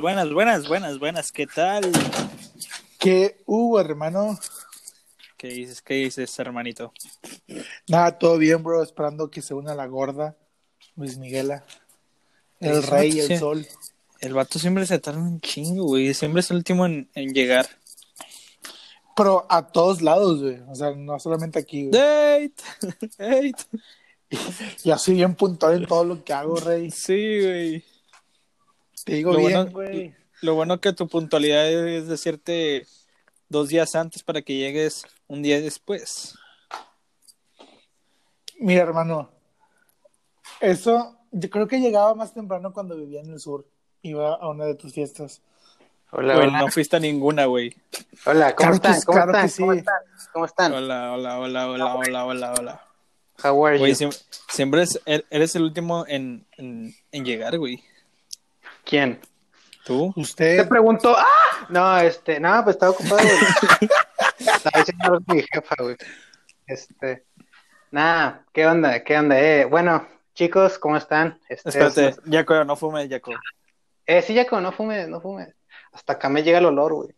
buenas, buenas, buenas, buenas, ¿qué tal? ¿Qué hubo, hermano? ¿Qué dices, qué dices, hermanito? Nada, todo bien, bro. Esperando que se una la gorda, Luis Miguela. El rey, el sol. El vato siempre se tarda un chingo, güey. Siempre es el último en, en llegar. Pero a todos lados, güey. O sea, no solamente aquí, güey. Date, date. Y así bien puntual en todo lo que hago, rey. Sí, güey. Te digo Lo bien, bueno- güey. Lo bueno que tu puntualidad es decirte dos días antes para que llegues un día después. Mira, hermano. Eso, yo creo que llegaba más temprano cuando vivía en el sur. Iba a una de tus fiestas. Hola, Güey, hola. no fuiste a ninguna, güey. Hola, ¿cómo Claro que están? sí, ¿Cómo claro están? que sí. ¿Cómo están? ¿Cómo están? Hola, hola, hola, hola, hola, hola, hola. How are Güey, you? siempre, er- eres el último en, en, en llegar, güey. ¿Quién? ¿Tú? Te Usted, pregunto. ¡Ah! No, este, no, pues estaba ocupado, güey. Estaba diciendo mi jefa, güey. Este, nada, ¿qué onda? ¿Qué onda? Eh, bueno, chicos, ¿cómo están? Este, Espérate, es- Jaco, no fume, Jaco. Eh, sí, Jaco, no fume, no fume. Hasta acá me llega el olor, güey.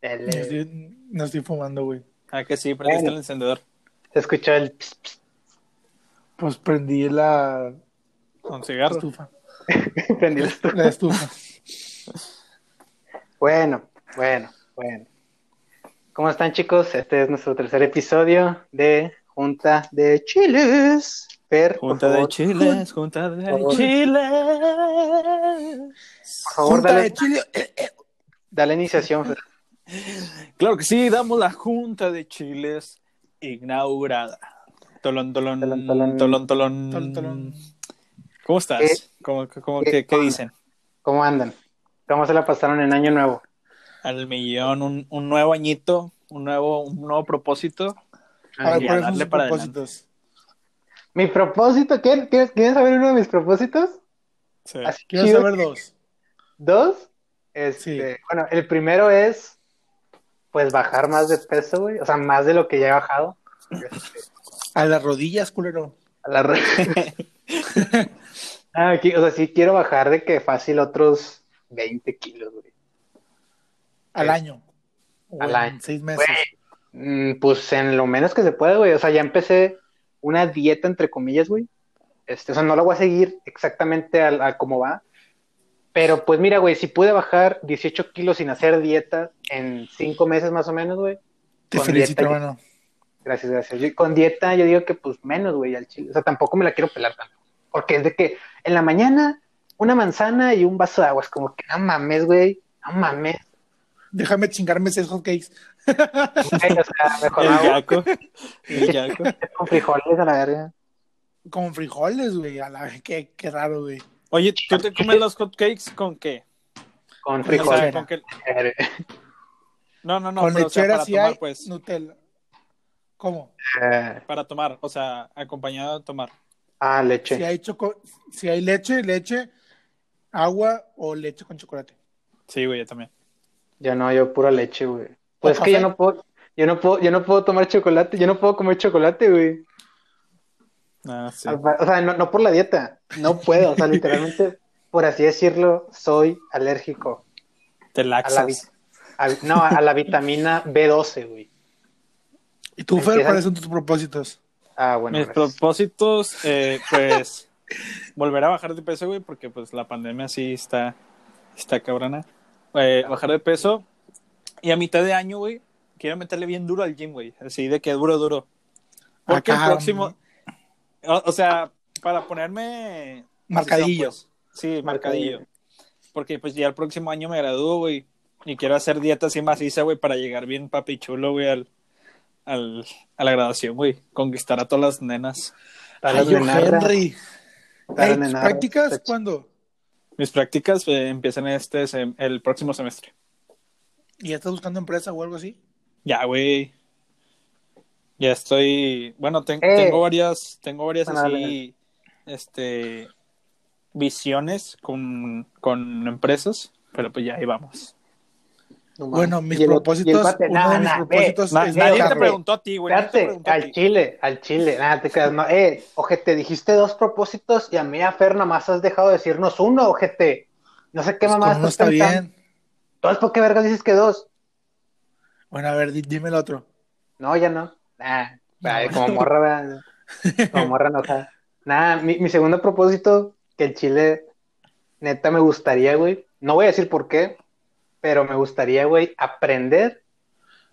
El, no estoy, no estoy fumando, güey. Ah, que sí, prendiste Bueno. el encendedor. se escuchó el ps, ps, Pues prendí la ¿Un cigarro? estufa. prendí la estufa. La estufa. Bueno, bueno, bueno. ¿Cómo están, chicos? Este es nuestro tercer episodio de Junta de Chiles. Per, Junta de chiles, junta de chiles. por favor, Junta dale, de Chile. Eh, eh. dale iniciación. Fer. Claro que sí, damos la junta de chiles inaugurada. Tolón, tolón, Tolón, tolón, tolón. tolón, Tolón, tolón. ¿Cómo estás? ¿Qué? ¿Cómo, cómo- ¿Qué qué, qué dicen? ¿Cómo andan? ¿Cómo se la pasaron en Año Nuevo? Al millón, un, un nuevo añito, un nuevo, un nuevo propósito. A ver, Y a ¿cuáles son darle sus para propósitos? Mi propósito, ¿quieren, quieren, quieren saber uno de mis propósitos? Sí. Así Quiero saber dos. ¿Dos? Este, bueno, el primero es, pues, bajar más de peso, güey. O sea, más de lo que ya he bajado. Este, A las rodillas, culero. a la re- Ah, aquí, o sea, sí quiero bajar de que fácil otros 20 kilos, güey. Al año. Al en año. Seis meses. Mm, pues en lo menos que se puede, güey. O sea, ya empecé una dieta, entre comillas, güey. Este, o sea, no la voy a seguir exactamente al- a, cómo va. Pero pues mira, güey, si pude bajar 18 kilos sin hacer dieta en 5 meses más o menos, güey. Te felicito, dieta, hermano. Gracias, gracias. Yo- con dieta yo digo que pues menos, güey, al chile. O sea, tampoco me la quiero pelar tanto. Porque es de que en la mañana una manzana y un vaso de agua. Es como que no mames, güey. No mames. Déjame chingarme esos hotcakes. Güey, o sea, mejor El agua Jaco. El Jaco. con frijoles a la verga. Con frijoles, güey. A la qué, qué raro, güey. Oye, ¿tú te comes los hotcakes con qué? Con O sea, frijoles. No, no, no, Con pero, o sea, lechera para sí tomar, hay pues. Nutella. ¿Cómo? Eh, Para tomar, o sea, acompañado de tomar. Ah, leche. Si hay, choco... si hay leche, leche, agua o leche con chocolate. Sí, güey, yo también. Yo no, yo pura leche, güey. Pues ¿O es que yo no puedo, yo no puedo, yo no puedo tomar chocolate, yo no puedo comer chocolate, güey. Ah, sí. O sea, no, no por la dieta, no puedo, o sea, literalmente, por así decirlo, soy alérgico. Te A la, vi- laxas. no, a la vitamina B12, güey. ¿Y tú, Fer, cuáles son tus propósitos? Ah, bueno. Mis gracias. propósitos, eh, pues, volver a bajar de peso, güey, porque pues la pandemia sí está, está cabrona. Eh, bajar de peso. Y a mitad de año, güey, quiero meterle bien duro al gym, güey. Así de que duro, duro. Porque Acá, el próximo... O, o sea, para ponerme... Marcadillo. pues, sí, marcadillo. Porque pues ya el próximo año me gradúo, güey. Y quiero hacer dieta así maciza, güey, para llegar bien papi chulo, güey, al, al, a la graduación, güey. Conquistar a todas las nenas. Para Ay, las yo, nenarras, Henry. para. ¿Prácticas cuándo? Mis prácticas eh, empiezan este sem- el próximo semestre. ¿Y ya estás buscando empresa o algo así? Ya, güey. Ya estoy, bueno, ten- Eh. tengo varias, tengo varias Bueno, así, este, visiones con, con empresas, pero pues ya ahí vamos. No. Bueno, mis el- propósitos, bate- uno nah, de mis nah, propósitos Na- es nadie te preguntó a ti, güey. Espérate, al ti. chile, al chile, nada, te quedas, no, eh, ojete, dijiste dos propósitos y a mí a Fer nada más has dejado de decirnos uno, ojete. No sé qué Pues mamá con uno estás está bien. Entonces, ¿por qué vergas dices que dos? Bueno, a ver, di- dime el otro. No, ya no. Nah, ay, como morra, ¿verdad? como morra enojada. Nada, mi, mi segundo propósito, que el chile, neta, me gustaría, güey. No voy a decir por qué, pero me gustaría, güey, aprender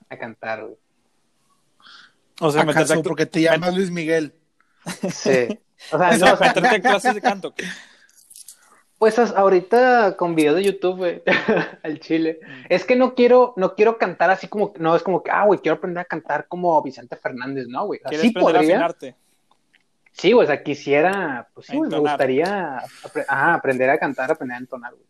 a cantar, güey. O sea, meterte, ¿Acaso a cl- porque te llamas Luis Miguel? Sí. O sea, no, o sea, meterte a clases de canto. ¿qué? Pues ahorita con videos de YouTube, güey, al chile. Es que no quiero, no quiero cantar así como, no es como que, ah, güey, quiero aprender a cantar como Vicente Fernández, no, güey. ¿Quieres Así aprender a podría. afinarte? Sí, güey, o sea, quisiera, pues sí, A güey, me gustaría apre- ajá, aprender a cantar, aprender a entonar, güey.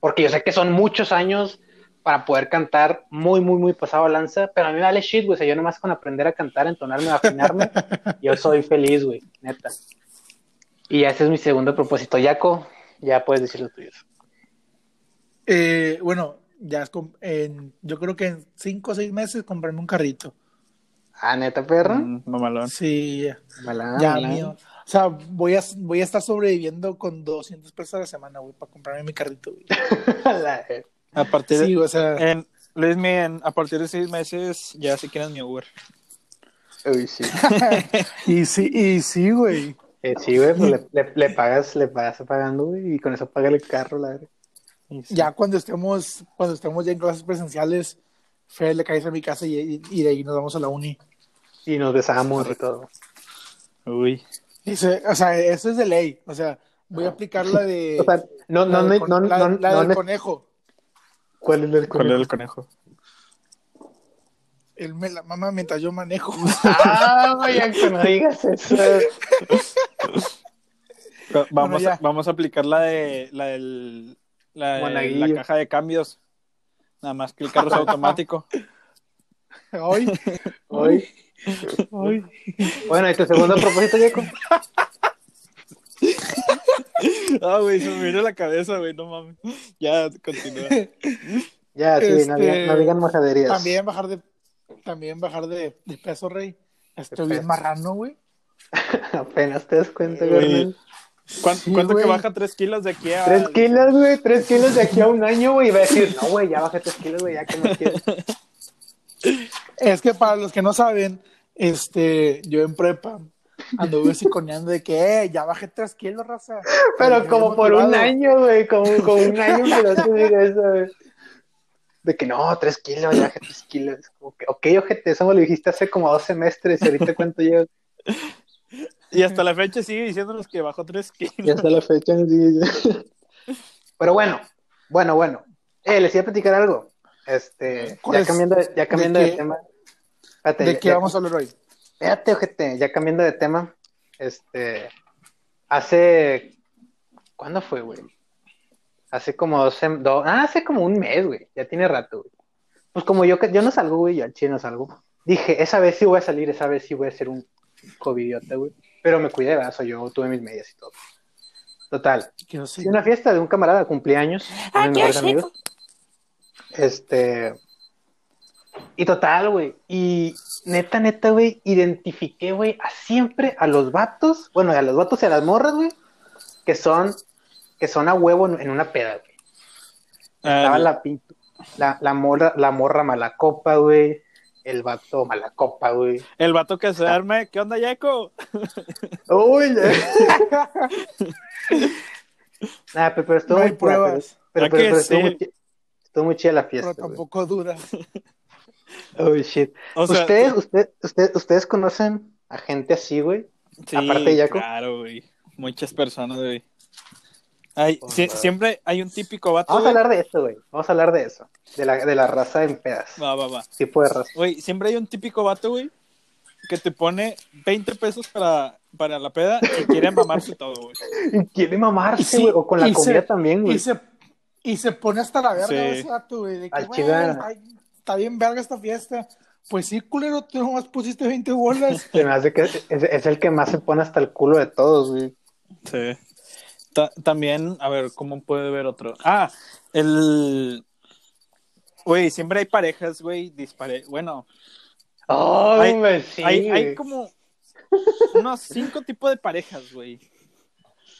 Porque yo sé que son muchos años para poder cantar muy, muy, muy pasado a lanza, pero a mí me vale shit, güey, o sea, yo nomás con aprender a cantar, entonarme, afinarme, yo soy feliz, güey, neta. Y ese es mi segundo propósito. Yaco, ya puedes decir lo tuyo. Eh, bueno, ya es en- yo creo que en cinco o seis meses comprarme un carrito. Ah, neta, perra. Mm, mamalón. Sí, ya, Malá, ya malá. mío. O sea, voy a, voy a estar sobreviviendo con 200 pesos a la semana, güey, para comprarme mi carrito, güey. A partir de, Sí, o sea, en, en- a partir de seis meses ya si quieres mi Uber. Uy, sí. y sí, y sí, güey. Eh, sí, güey, pues le, le- le pagas, le pagas pagando, güey, y con eso paga el carro, la verdad. Sí. Ya cuando estemos, cuando estemos ya en clases presenciales, Fe le caes a mi casa y, y- y de ahí nos vamos a la uni. Y nos besamos y todo. Uy. O sea, eso es de ley. O sea, voy a aplicar la de. O sea, no, la no, del no, no, la- no, la no del ne- conejo. ¿Cuál es el ¿Cuál era conejo? el conejo? Él me la mama mientras yo manejo. Ah, vaya, que no digas eso. Va- Vamos, ya. a, vamos a aplicar la de la del la, de la caja de cambios. Nada más que el carro es automático. Hoy, Hoy. Bueno, ¿y tu segundo propósito, Jacob? Ah, güey, se me vino la cabeza, güey, no mames. Ya, continúa. Ya, sí, no, Este, digan, no digan majaderías. También bajar de, también bajar de, de peso, rey. Estoy bien marrano, güey. Apenas te das cuenta, Güey. carnal. ¿Cuán- Sí, ¿Cuánto que baja tres kilos de aquí a...? Tres kilos, güey, tres kilos de aquí a un año, güey. Y va a decir, no, güey, ya bajé tres kilos, güey, ya que no quiero. Es que para los que no saben, este, yo en prepa anduve psiconeando de que, eh, ya bajé tres kilos, raza. Pero Me como por un año, güey, como, como un año te diga eso, güey. De que no, tres kilos, ya bajé tres kilos. Como que, ok, ojete, eso me lo dijiste hace como dos semestres, y ahorita cuánto llevas. Y hasta la fecha sigue diciéndonos que bajó tres kilos. Ya hasta la fecha no sigue ya. Pero bueno, bueno, bueno. Eh, les iba a platicar algo. Este, ¿Cuál ya cambiando, de- ya cambiando de, tema. Espérate, ¿De ya- qué ya- vamos a hablar hoy? Espérate, ojete, ya cambiando de tema. Este, hace, ¿cuándo fue, güey? Hace como dos, sem- do- ah, hace como un mes, güey. Ya tiene rato, güey. Pues como yo, que- yo no salgo, güey, yo al chile no salgo. Dije, esa vez sí voy a salir, esa vez sí voy a ser un covidiota, güey. Pero me cuidé, ¿verdad? So, yo tuve mis medias y todo. Total. Fui a una fiesta de un camarada, cumpleaños, uno de mis mejores amigos. Este. Y total, güey. Y neta, neta, güey, identifiqué, güey, a siempre a los vatos, bueno, a los vatos y a las morras, güey, que son, que son a huevo en, en una peda, güey. Estaba Ah, la, pin- la, la morra, la morra mala copa, güey. El vato mala copa, güey. el vato que se arme, ¿qué onda, Yaco? Uy, Nah, pero, pero estuvo No hay muy pero- pruebas, Pero, ¿A pero- pero estuvo, muy, estuvo muy chida la pero fiesta. güey. tampoco dudas. Oh, shit. O sea, ¿Ustedes, usted, usted- ¿Ustedes conocen a gente así, güey? sí, aparte de Yaco? claro, güey. Muchas personas, güey. Hay, Oh, wow. siempre hay un típico vato, Vamos a hablar de eso, güey. Vamos a hablar de eso. De la, de la raza en pedas. Va, va, va. Tipo de raza. Güey, siempre hay un típico vato, güey, que te pone 20 pesos para, para la peda y quiere mamarse todo, güey. Y quiere mamarse, Sí, güey. o con la comida se- también, güey. Y se, y se pone hasta la verga Sí. ese vato, güey. De que, Al chivar. Está, bien verga esta fiesta. Pues sí, culero, tú nomás pusiste 20 bolas. Se me hace que es, es el que más se pone hasta el culo de todos, güey. Sí. Ta- también, a ver, ¿cómo puede ver otro? Ah, el... Güey, siempre hay parejas, güey, dispare... Bueno, Oh, Hay- güey, sí, hay, como unos cinco tipos de parejas, güey.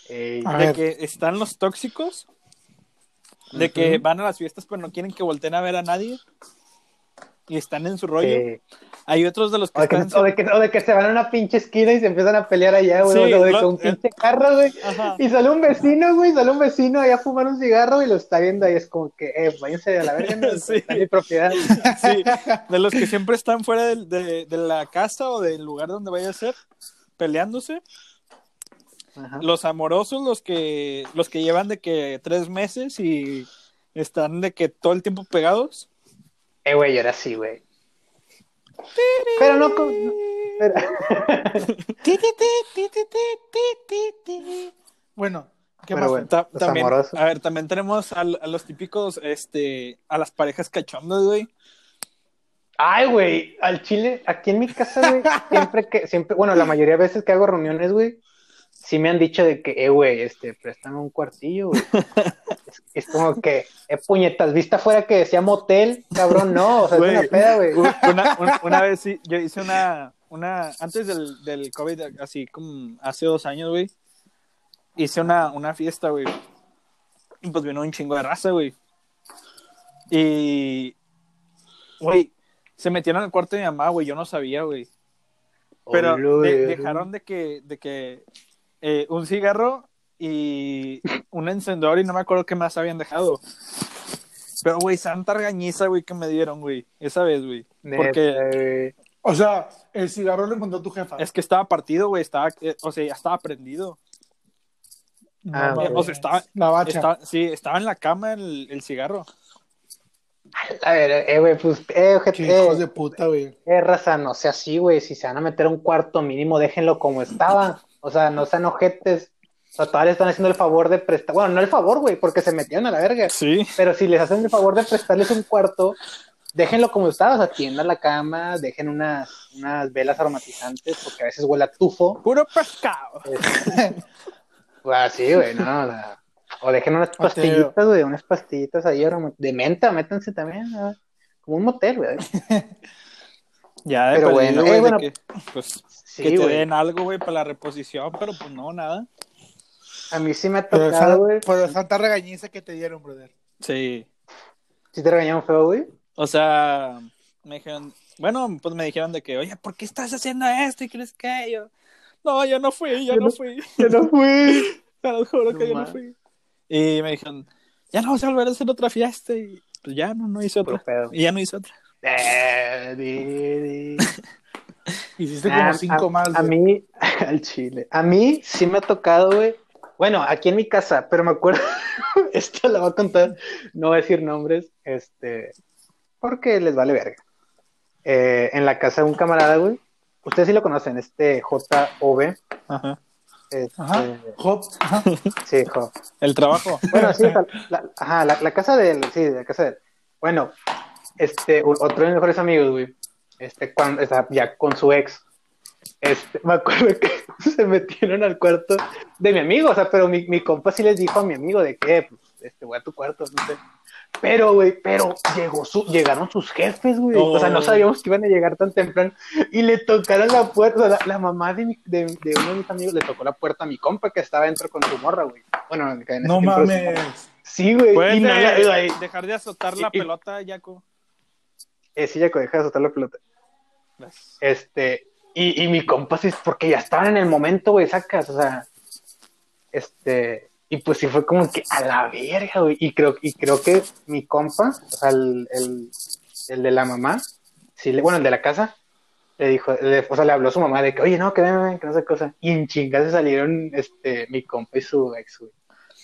Ey, De ver. que están los tóxicos, De que van a las fiestas pero no quieren que volteen a ver a nadie. Y están en su rollo. Hay otros de los que o, de que, están... o, de que, o de que se van a una pinche esquina y se empiezan a pelear allá, güey. Sí, o de que un eh. pinche carro, güey. Ajá. Y sale un vecino, güey, sale un vecino allá a fumar un cigarro y lo está viendo ahí. Es como que, eh, váyanse a la verga, no, Sí. Está en mi propiedad. Sí, de los que siempre están fuera de la casa o del lugar donde vaya a ser, peleándose. Ajá. Los amorosos, los que, los que llevan de que tres meses y están de que todo el tiempo pegados. Eh, güey, yo era así, güey. Pero no con... pero- Bueno, ¿qué Pero más? bueno. Ta- también, amorosos. a ver, también tenemos al- a, los típicos, este, a las parejas cachondas, güey. Ay, güey, al chile, aquí en mi casa, güey, siempre que, siempre, bueno, la mayoría de veces que hago reuniones, güey, sí me han dicho de que, eh, güey, este, préstame un cuartillo, güey. Es, es como que, eh, puñetas, vista fuera que decía motel, cabrón, no, o sea, Güey, es una peda, güey. Una, una- una vez sí, yo hice una, una, antes del, del COVID, así como hace dos años, güey, hice una, una fiesta, güey. Y pues vino un chingo de raza, güey. Y, güey, se metieron al cuarto de mi mamá, güey, yo no sabía, güey. Pero de- dejaron de que, de que eh, un cigarro y un encendedor y no me acuerdo qué más habían dejado. Pero, güey, santa regañiza, güey, que me dieron, güey, esa vez, güey. Porque. O sea, el cigarro lo encontró tu jefa. es que estaba partido, güey, estaba, eh, o sea, ya estaba prendido. No Ah. O sea, estaba, La bacha. estaba- sí, estaba en la cama el, el cigarro. A ver, eh, güey, pues, eh, Qué hijos eh, de puta, güey. eh, raza, no sea así, güey, si se van a meter a un cuarto mínimo, déjenlo como estaba, o sea, no sean ojetes, o sea, todavía están haciendo el favor de prestar, bueno, no el favor, güey, porque se metieron a la verga, Sí. Pero si les hacen el favor de prestarles un cuarto, déjenlo como está, o sea, tiendan la cama, dejen unas, unas velas aromatizantes, porque a veces huele a tufo. Puro pescado. O así, güey, no, o, sea, o dejen unas pastillitas, güey, unas pastillitas ahí de menta, métanse también, ¿no? como un motel, güey. Ya, de Pero bueno, güey, eh, bueno, que, pues, Sí, que te den algo, güey, para la reposición, pero pues no, nada. A mí sí me ha tocado, güey. pero santa regañiza que te dieron, brother. Sí. Sí te regañaron feo, güey. O sea, me dijeron, bueno, pues me dijeron de que, oye, ¿por qué estás haciendo esto y crees que yo? No, yo no fui, yo Yo no no- fui. Yo no fui. Te lo juro No que yo no fui. Y me dijeron, ya no vas a volver a hacer otra fiesta. Y pues ya no, no hice otra. pedo. Y ya no hice otra. Eh, di, di. Hiciste Ah, como cinco a, más. A güey. mí, al chile. A mí sí me ha tocado, güey. Bueno, aquí en mi casa, pero me acuerdo, esta la voy a contar, no voy a decir nombres, este, porque les vale verga. Eh, en la casa de un camarada, güey, ustedes sí lo conocen, este JOV, Ajá. este, Ajá. Hop. Ajá. sí, Jo. El trabajo. Bueno, sí, la, ajá, la, la casa de él, sí, la casa de él. Bueno, este, otro de mis mejores amigos, güey, este, cuando, o sea, ya con su ex, este, me acuerdo que se metieron al cuarto de mi amigo, o sea, pero mi, mi compa sí les dijo a mi amigo de que, pues, este, voy a tu cuarto, no sé. Pero, güey, pero llegó su, llegaron sus jefes, güey. O sea, no Oh. sabíamos que iban a llegar tan temprano. Y le tocaron la puerta. La, la mamá de, mi- de, de uno de mis amigos le tocó la puerta a mi compa que estaba dentro con su morra, güey. Bueno, en ese No mames. Sí, güey. Puedes Y no dejar de azotar la Y- pelota, Jaco. eh, sí, Jaco, deja de soltar la pelota. Este, y, y mi compa sí, porque ya estaban en el momento, güey, sacas, o sea, este, y pues sí fue como que a la verga, güey, y creo, y creo que mi compa, o sea, el, el, de la mamá, sí, bueno, el de la casa, le dijo, le- o sea, le habló a su mamá de que, oye, no, que ven, que no sé cosa, y en chingas se salieron, este, mi compa y su ex, güey.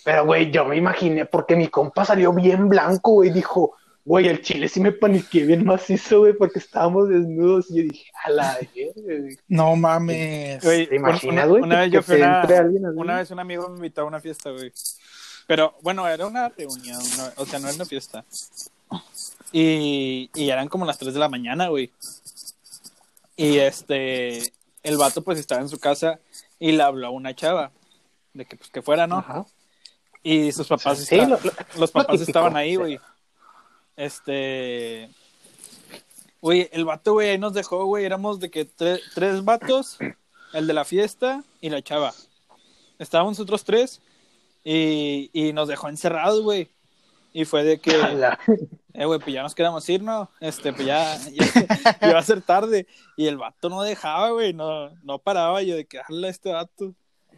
Pero, güey, yo me imaginé, porque mi compa salió bien blanco, güey, dijo, güey, el chile sí me paniqué bien macizo, güey, porque estábamos desnudos, y yo dije, a la güey. No mames. Güey, ¿Te imaginas, una, güey, una que- vez yo que fui a te una, entre alguien así? una vez un amigo me invitó a una fiesta, güey. Pero, bueno, era una reunión, no- o sea, no era una fiesta. Y, y eran como las 3 de la mañana, güey. Y este, el vato pues estaba en su casa y le habló a una chava de que pues que fuera, ¿no? Ajá. Y sus papás, Sí, esta- lo- lo- los papás típico, estaban ahí, güey. Este. Güey, el vato, güey, ahí nos dejó, güey. Éramos de que tre- tres vatos, el de la fiesta y la chava. Estábamos nosotros tres y, y nos dejó encerrados, güey. Y fue de que, eh, güey, pues ya nos queremos ir, ¿no? Este, pues ya, va a ser tarde. Y el vato no dejaba, güey, no, no paraba. Yo de que, hazle este vato.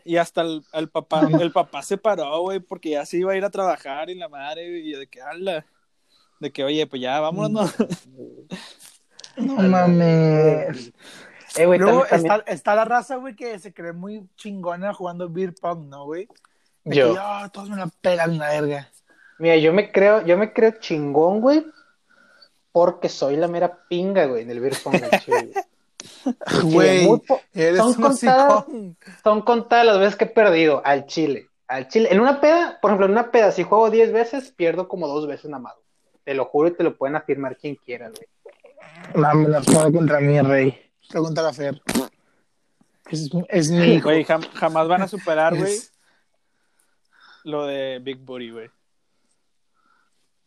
Y hasta el, el papá, el papá se paró, güey, porque ya se iba a ir a trabajar y la madre, güey, y yo de que, hazla. De que, oye, pues ya, vámonos. ¿no? No mames. Eh, güey, Luego también- está, está la raza, güey, que se cree muy chingona jugando beer pong, ¿no, güey? De Yo. que, "Ah, todos me la pelan la verga. Mira, yo me creo, yo me creo chingón, güey, porque soy la mera pinga, güey, en el beer pong al chile, güey. Son un contadas-. Son contadas las veces que he perdido al chile. Al chile. En una peda, por ejemplo, en una peda, si juego 10 veces, pierdo como dos veces nada más. güey. Te lo juro y te lo pueden afirmar quien quiera, güey. No, me la juega contra mí, rey. Pregúntale a Fer. Es, es mi hijo. Güey, jam- jamás van a superar, güey, Es- lo de Big Booty, güey.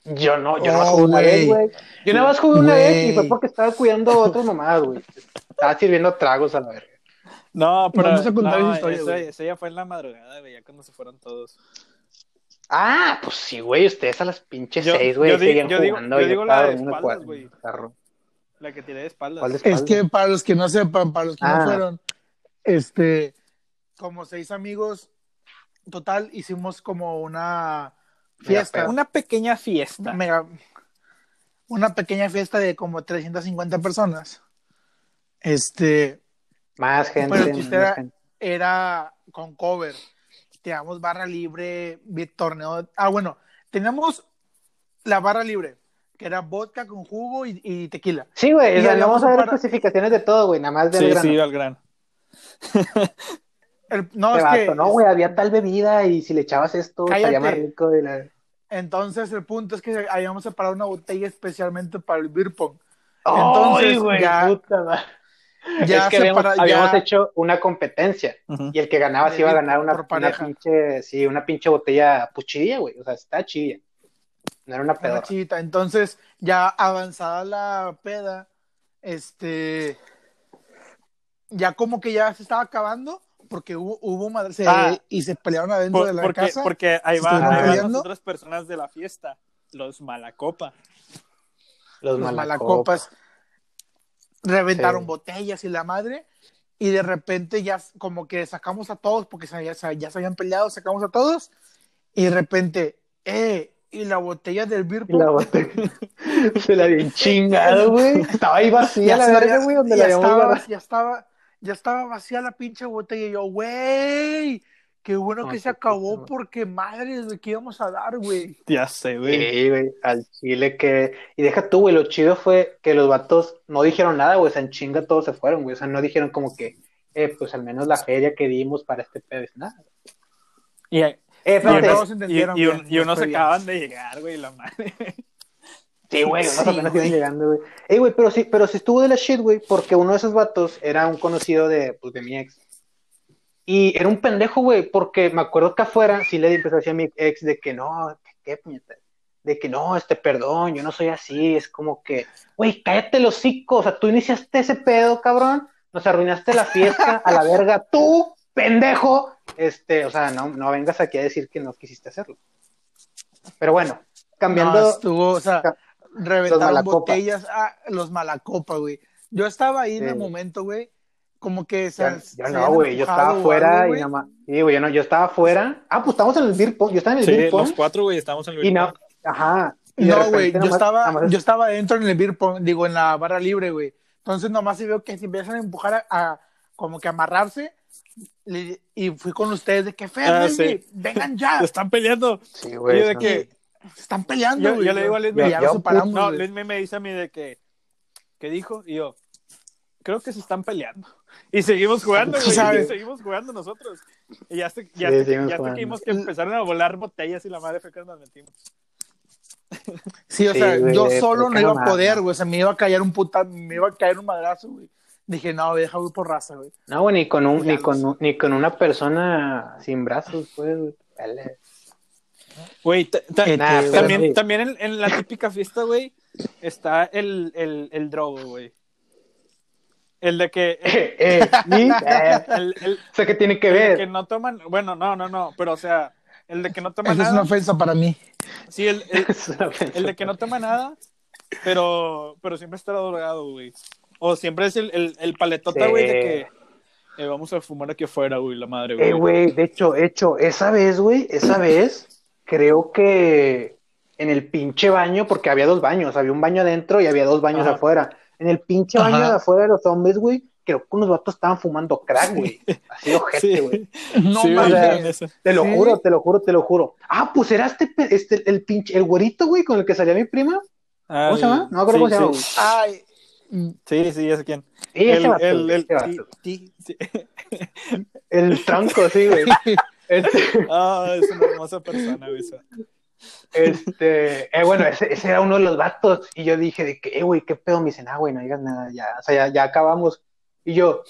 Yo no, yo Oh, no jugué una vez, güey. Yo nada más jugué una Güey. vez y fue porque estaba cuidando a otras mamadas, güey. Estaba sirviendo tragos a la verga. No, pero Vamos a contar no, esa historia, esa ya fue en la madrugada, güey, ya cuando se fueron todos. Ah, pues sí, güey, ustedes a las pinches Yo- seis, güey, yo seguían yo digo- jugando. yo y digo la de espaldas, güey. La que tiré de espaldas. ¿Cuál de Es que para los que no sepan, para los que Ah. no fueron, este, como seis amigos, total, hicimos como una fiesta. Una pequeña fiesta. mega, una pequeña fiesta de como 350 personas. Este, Más gente. Pero el chiste más era- gente. era con cover. Teníamos barra libre, torneo. Ah, bueno, teníamos la barra libre, que era vodka con jugo y, y tequila. Sí, güey, Y vamos a ver para- especificaciones de todo, güey, nada más del Sí, grano. sí, al grano. El- no, es que, no, güey, había tal bebida y si le echabas esto, Cállate. estaría más rico. de la... Entonces, el punto es que habíamos separado una botella especialmente para el beer pong. ¡Ay, Entonces, güey, ya- puta madre! Ya es que habíamos, separa- habíamos ya- hecho una competencia y el que ganaba se iba a ganar una, una pinche, sí, una pinche botella puchilla, güey, o sea, está chilla. No era una Una pedora. chivita. Entonces, ya avanzada la peda, este, ya como que ya se estaba acabando, porque hubo, hubo madre, se- Ah. y se pelearon adentro Por- de la porque, casa. porque ahí van, ahí van las otras personas de la fiesta, los malacopa. Los, los malacopas. malacopas reventaron Sí. botellas y la madre y de repente ya como que sacamos a todos porque se- ya, se- ya se habían peleado, sacamos a todos y de repente, eh, y la botella del Y la botella. Se la habían chingado, güey. Estaba ahí vacía la se verga, güey, donde ya la habíamos estaba, ya estaba, ya estaba vacía la pinche botella y yo, güey, qué bueno No, que se acabó porque madre de qué íbamos a dar, güey. Ya sé, güey. Sí, güey, al chile que... Y deja tú, güey, lo chido fue que los vatos no dijeron nada, güey, o sea, en chinga todos se fueron, güey, o sea, no dijeron como que, eh, pues al menos la feria que dimos para este pedo, es nada. Y, Eh, Y espérate, todos y, entendieron y y unos acaban de llegar, güey, la madre. Sí, güey, unos Sí, apenas güey. iban llegando, güey. Ey, güey, pero sí, pero sí estuvo de la shit, güey, porque uno de esos vatos era un conocido de, pues, de mi ex. Y era un pendejo, güey, porque me acuerdo que afuera sí le empezó a decir a mi ex de que no, que qué de que no, este, perdón, yo no soy así, es como que, güey, cállate los hocico, o sea, tú iniciaste ese pedo, cabrón, nos arruinaste la fiesta, a la verga, tú, pendejo, este, o sea, no, no vengas aquí a decir que no quisiste hacerlo. Pero bueno, cambiando... No, estuvo, o sea, Ca- reventaron botellas, ah, los malacopa, güey. Yo estaba ahí en el momento, güey, como que se, yo habían no, güey, yo estaba afuera algo, y nada más. Sí, güey, yo, no, yo estaba afuera. Ah, pues estamos en el beer pong. Yo estaba en el Sí, beer pong. los cuatro, güey, estamos en el Y no, ajá. y de No, güey, yo nomás- estaba, nomás- yo estaba dentro en el beer pong, digo, en la barra libre, güey. Entonces nomás se veo que se empiezan a empujar a, a- como que amarrarse le- y fui con ustedes de que Fer, Ah, sí. güey, vengan ya, Se están peleando. Sí, Y güey. de no. que- se están peleando, Yo- güey. yo le digo a Luis, Y ya nos separamos, No. Luis me me dice a mí de que, ¿qué dijo? Y yo, creo que se están peleando. Y seguimos jugando, güey, sabes. y seguimos jugando nosotros. Y ya hasta, ya Sí, hasta- ya hasta que vimos que empezaron a volar botellas y la madre fue que nos metimos. Sí, o Sí, sea, güey, yo solo no iba a poder, güey. O sea, me iba a caer un puta, me iba a caer un madrazo, güey. Dije, no, deja güey por raza, güey. No, güey, ni con, un, ni, con, un- ni con una persona sin brazos, pues, güey. Dale. Güey, Eh, Nah, también, también en, en la típica fiesta, güey, está el, el, el drogo, güey. El de que... El, Eh, el- el- o sea, ¿qué tiene que el de ver? que no toman... Bueno, no, no, no, pero o sea, El de que no toma Esa es nada. una ofensa para mí. Sí, el, el, de que no toma nada, pero, pero siempre está drogado, güey. O siempre es el, el, el paletota, Sí. güey, de que eh, vamos a fumar aquí afuera, güey, la madre, güey. Eh, güey, de hecho, hecho, esa vez, güey, esa vez, creo que en el pinche baño, porque había dos baños, había un baño adentro y había dos baños Ajá. afuera. En el pinche Ajá. baño de afuera de los hombres, güey, creo que unos vatos estaban fumando crack, güey. Así de ojete, Sí. güey. No Sí, mames. Te lo Sí. juro, te lo juro, te lo juro. Ah, pues era este, este el pinche, el güerito, güey, con el que salía mi prima. Ah, ¿Cómo se llama? No me acuerdo sí, cómo se sí. llama, Ay, Sí, sí, ya sé quién. Sí, ese el, vato, el, güey, el, ese vato. ti- ti- sí. El tronco, sí, güey. Este, Ah, es una hermosa persona, güey. Este, eh, bueno, ese, ese era uno de los vatos. Y yo dije de que, eh, güey, qué pedo. Me dicen, ah, güey, no digas nada, ya, o sea, ya, ya acabamos. Y yo,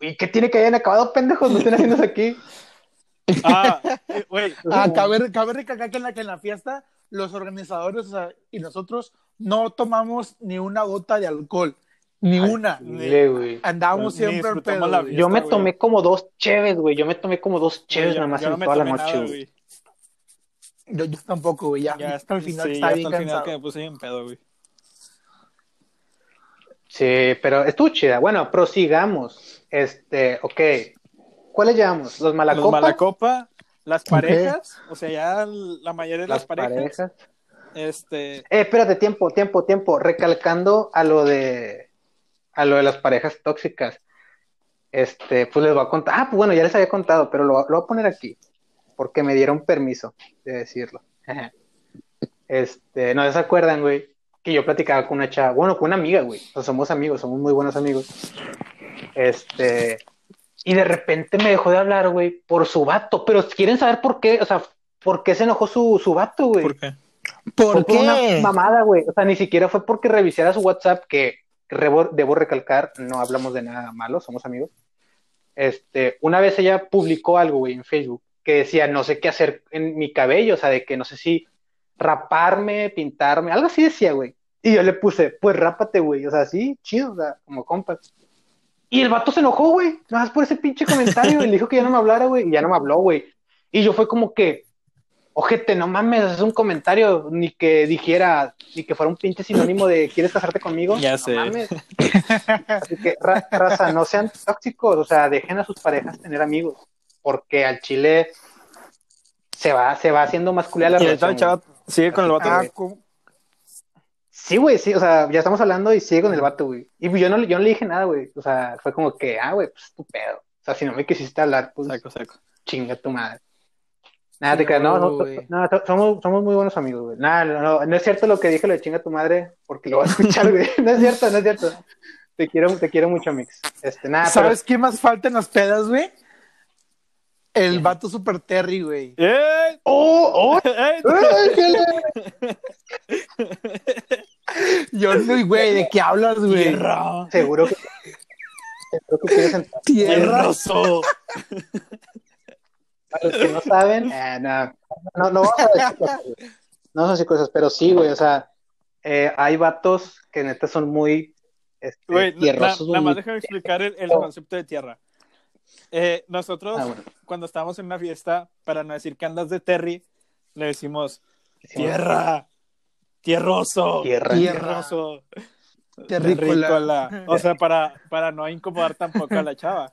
¿y qué tiene que hayan acabado, pendejos? ¿No están haciendo eso aquí? Ah, eh, güey. ah, cabe, cabe recalcar que en, la, que en la fiesta los organizadores o sea, y nosotros no tomamos ni una gota de alcohol. Ni una. Güey. Andábamos siempre disfrutamos pedo. vida. Yo me güey. tomé como dos cheves, güey. Yo me tomé como dos cheves nada más no en me toda la noche, güey. Yo, yo tampoco, güey. Ya, Ya hasta el final sí, está ya bien hasta el final cansado. que me puse bien pedo, güey. Sí, pero estuvo chida. Bueno, prosigamos. Este, ok. ¿Cuáles llevamos? ¿Los Los malacopas? Malacopa, las parejas, o sea, ya la mayoría de las, Las parejas, parejas. este, Eh, espérate, tiempo, tiempo, tiempo. Recalcando a lo de a lo de las parejas tóxicas. Este, pues les voy a contar. Ah, pues bueno, ya les había contado, pero lo, lo voy a poner aquí. Porque me dieron permiso de decirlo. Este, no se acuerdan, güey, que yo platicaba con una chava, bueno, con una amiga, güey. O sea, somos amigos, somos muy buenos amigos. Este, y de repente me dejó de hablar, güey, por su vato. Pero quieren saber por qué, o sea, por qué se enojó su, su vato, güey. ¿por qué? ¿Por Fue por una qué? mamada, güey. O sea, ni siquiera fue porque revisara su WhatsApp, que rebo- debo recalcar, no hablamos de nada malo, somos amigos. Este, una vez ella publicó algo, güey, en Facebook, que decía, no sé qué hacer en mi cabello, o sea, de que no sé si raparme, pintarme, algo así decía, güey. Y yo le puse, pues rápate, güey, o sea, sí, chido, o sea, como compas. Y el vato se enojó, güey, nada más por ese pinche comentario, y le dijo que ya no me hablara, güey, y ya no me habló, güey. Y yo fue como que, ojete, no mames, es un comentario, ni que dijera, ni que fuera un pinche sinónimo de ¿quieres casarte conmigo? Ya No sé. mames. Así que, ra- raza, no sean tóxicos, o sea, dejen a sus parejas tener amigos, porque al chile se va, se va haciendo más la relación. el chava sigue con el vato, Ah. Sí, güey, sí, o sea, ya estamos hablando y sigue con el vato, güey. Y yo no, le- yo no le dije nada, güey. O sea, fue como que, ah, güey, pues tu pedo. O sea, si no me quisiste hablar, pues Saco, saco. chinga tu madre. Nada, te creas, no, no, güey. no, so- somos, somos muy buenos amigos, güey. Nada, no, no, no es cierto lo que dije, lo de chinga tu madre, porque lo vas a escuchar, güey. No es cierto, no es cierto. Te quiero, te quiero mucho, Mix. Este, nada, pero ¿Sabes qué más falta en las pedas, güey? El vato super Terry, güey. ¡Eh! ¡Oh! ¡Oh! ¡Eh! ¡Ay, Yo no, güey, ¿de qué hablas, güey? ¡Tierra! Seguro que, seguro que quieres entrar. Tierra. ¡Tierroso! Para los que no saben, eh, no, no, no vamos a decir cosas, güey. No vamos a decir cosas, pero sí, güey, o sea, eh, hay vatos que neta son muy este, Güey, na- tierrosos, nada muy- más déjame explicar el, el concepto de tierra. Eh, nosotros, Ah, bueno. cuando estábamos en una fiesta, para no decir que andas de Terry, le decimos tierra, tierroso, Tierra. tierroso, Terrícola. terrícola. O sea, para, para no incomodar tampoco a la chava.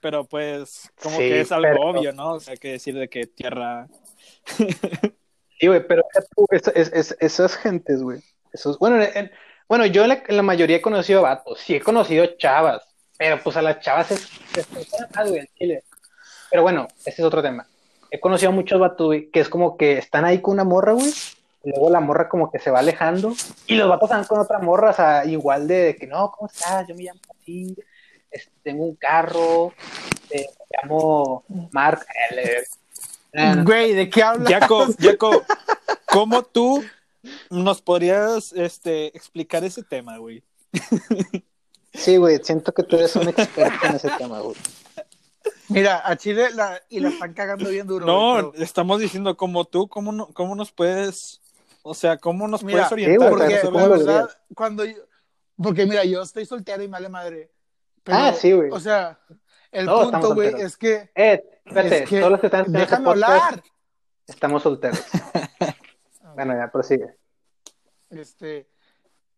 Pero pues, como Sí, que es algo pero- obvio, ¿no? O sea, que decir de que tierra. Sí, güey, pero es- es- es- esas gentes, güey, esos, bueno, en- en- bueno, yo en la, en la mayoría he conocido vatos, sí he conocido chavas, pero pues a las chavas es, es, es más, güey, chile. Pero bueno, ese es otro tema. He conocido muchos vatos, güey, que es como que están ahí con una morra, güey, y luego la morra como que se va alejando, y los vatos están con otra morra, o sea, igual de, de que, no, ¿cómo estás? Yo me llamo así, este, tengo un carro, eh, me llamo Mark Heller. Eh, Güey, ¿de qué hablas? Jaco, Jaco, ¿cómo tú nos podrías este, explicar ese tema, güey? Sí, güey, siento que tú eres un experto en ese tema, güey. Mira, a Chile la, y la están cagando bien duro. No, güey, estamos diciendo como tú, ¿cómo, no, cómo nos puedes, o sea, cómo nos Mira, puedes orientar? sí, güey, porque, la verdad, cuando yo, porque mira, yo estoy soltero y me vale madre. Pero, Ah, sí, güey. O sea, el Todos punto, güey, es que Eh, Espérate, Es que- todos los que están este Déjame podcast hablar. estamos solteros. bueno, ya, prosigue. Este,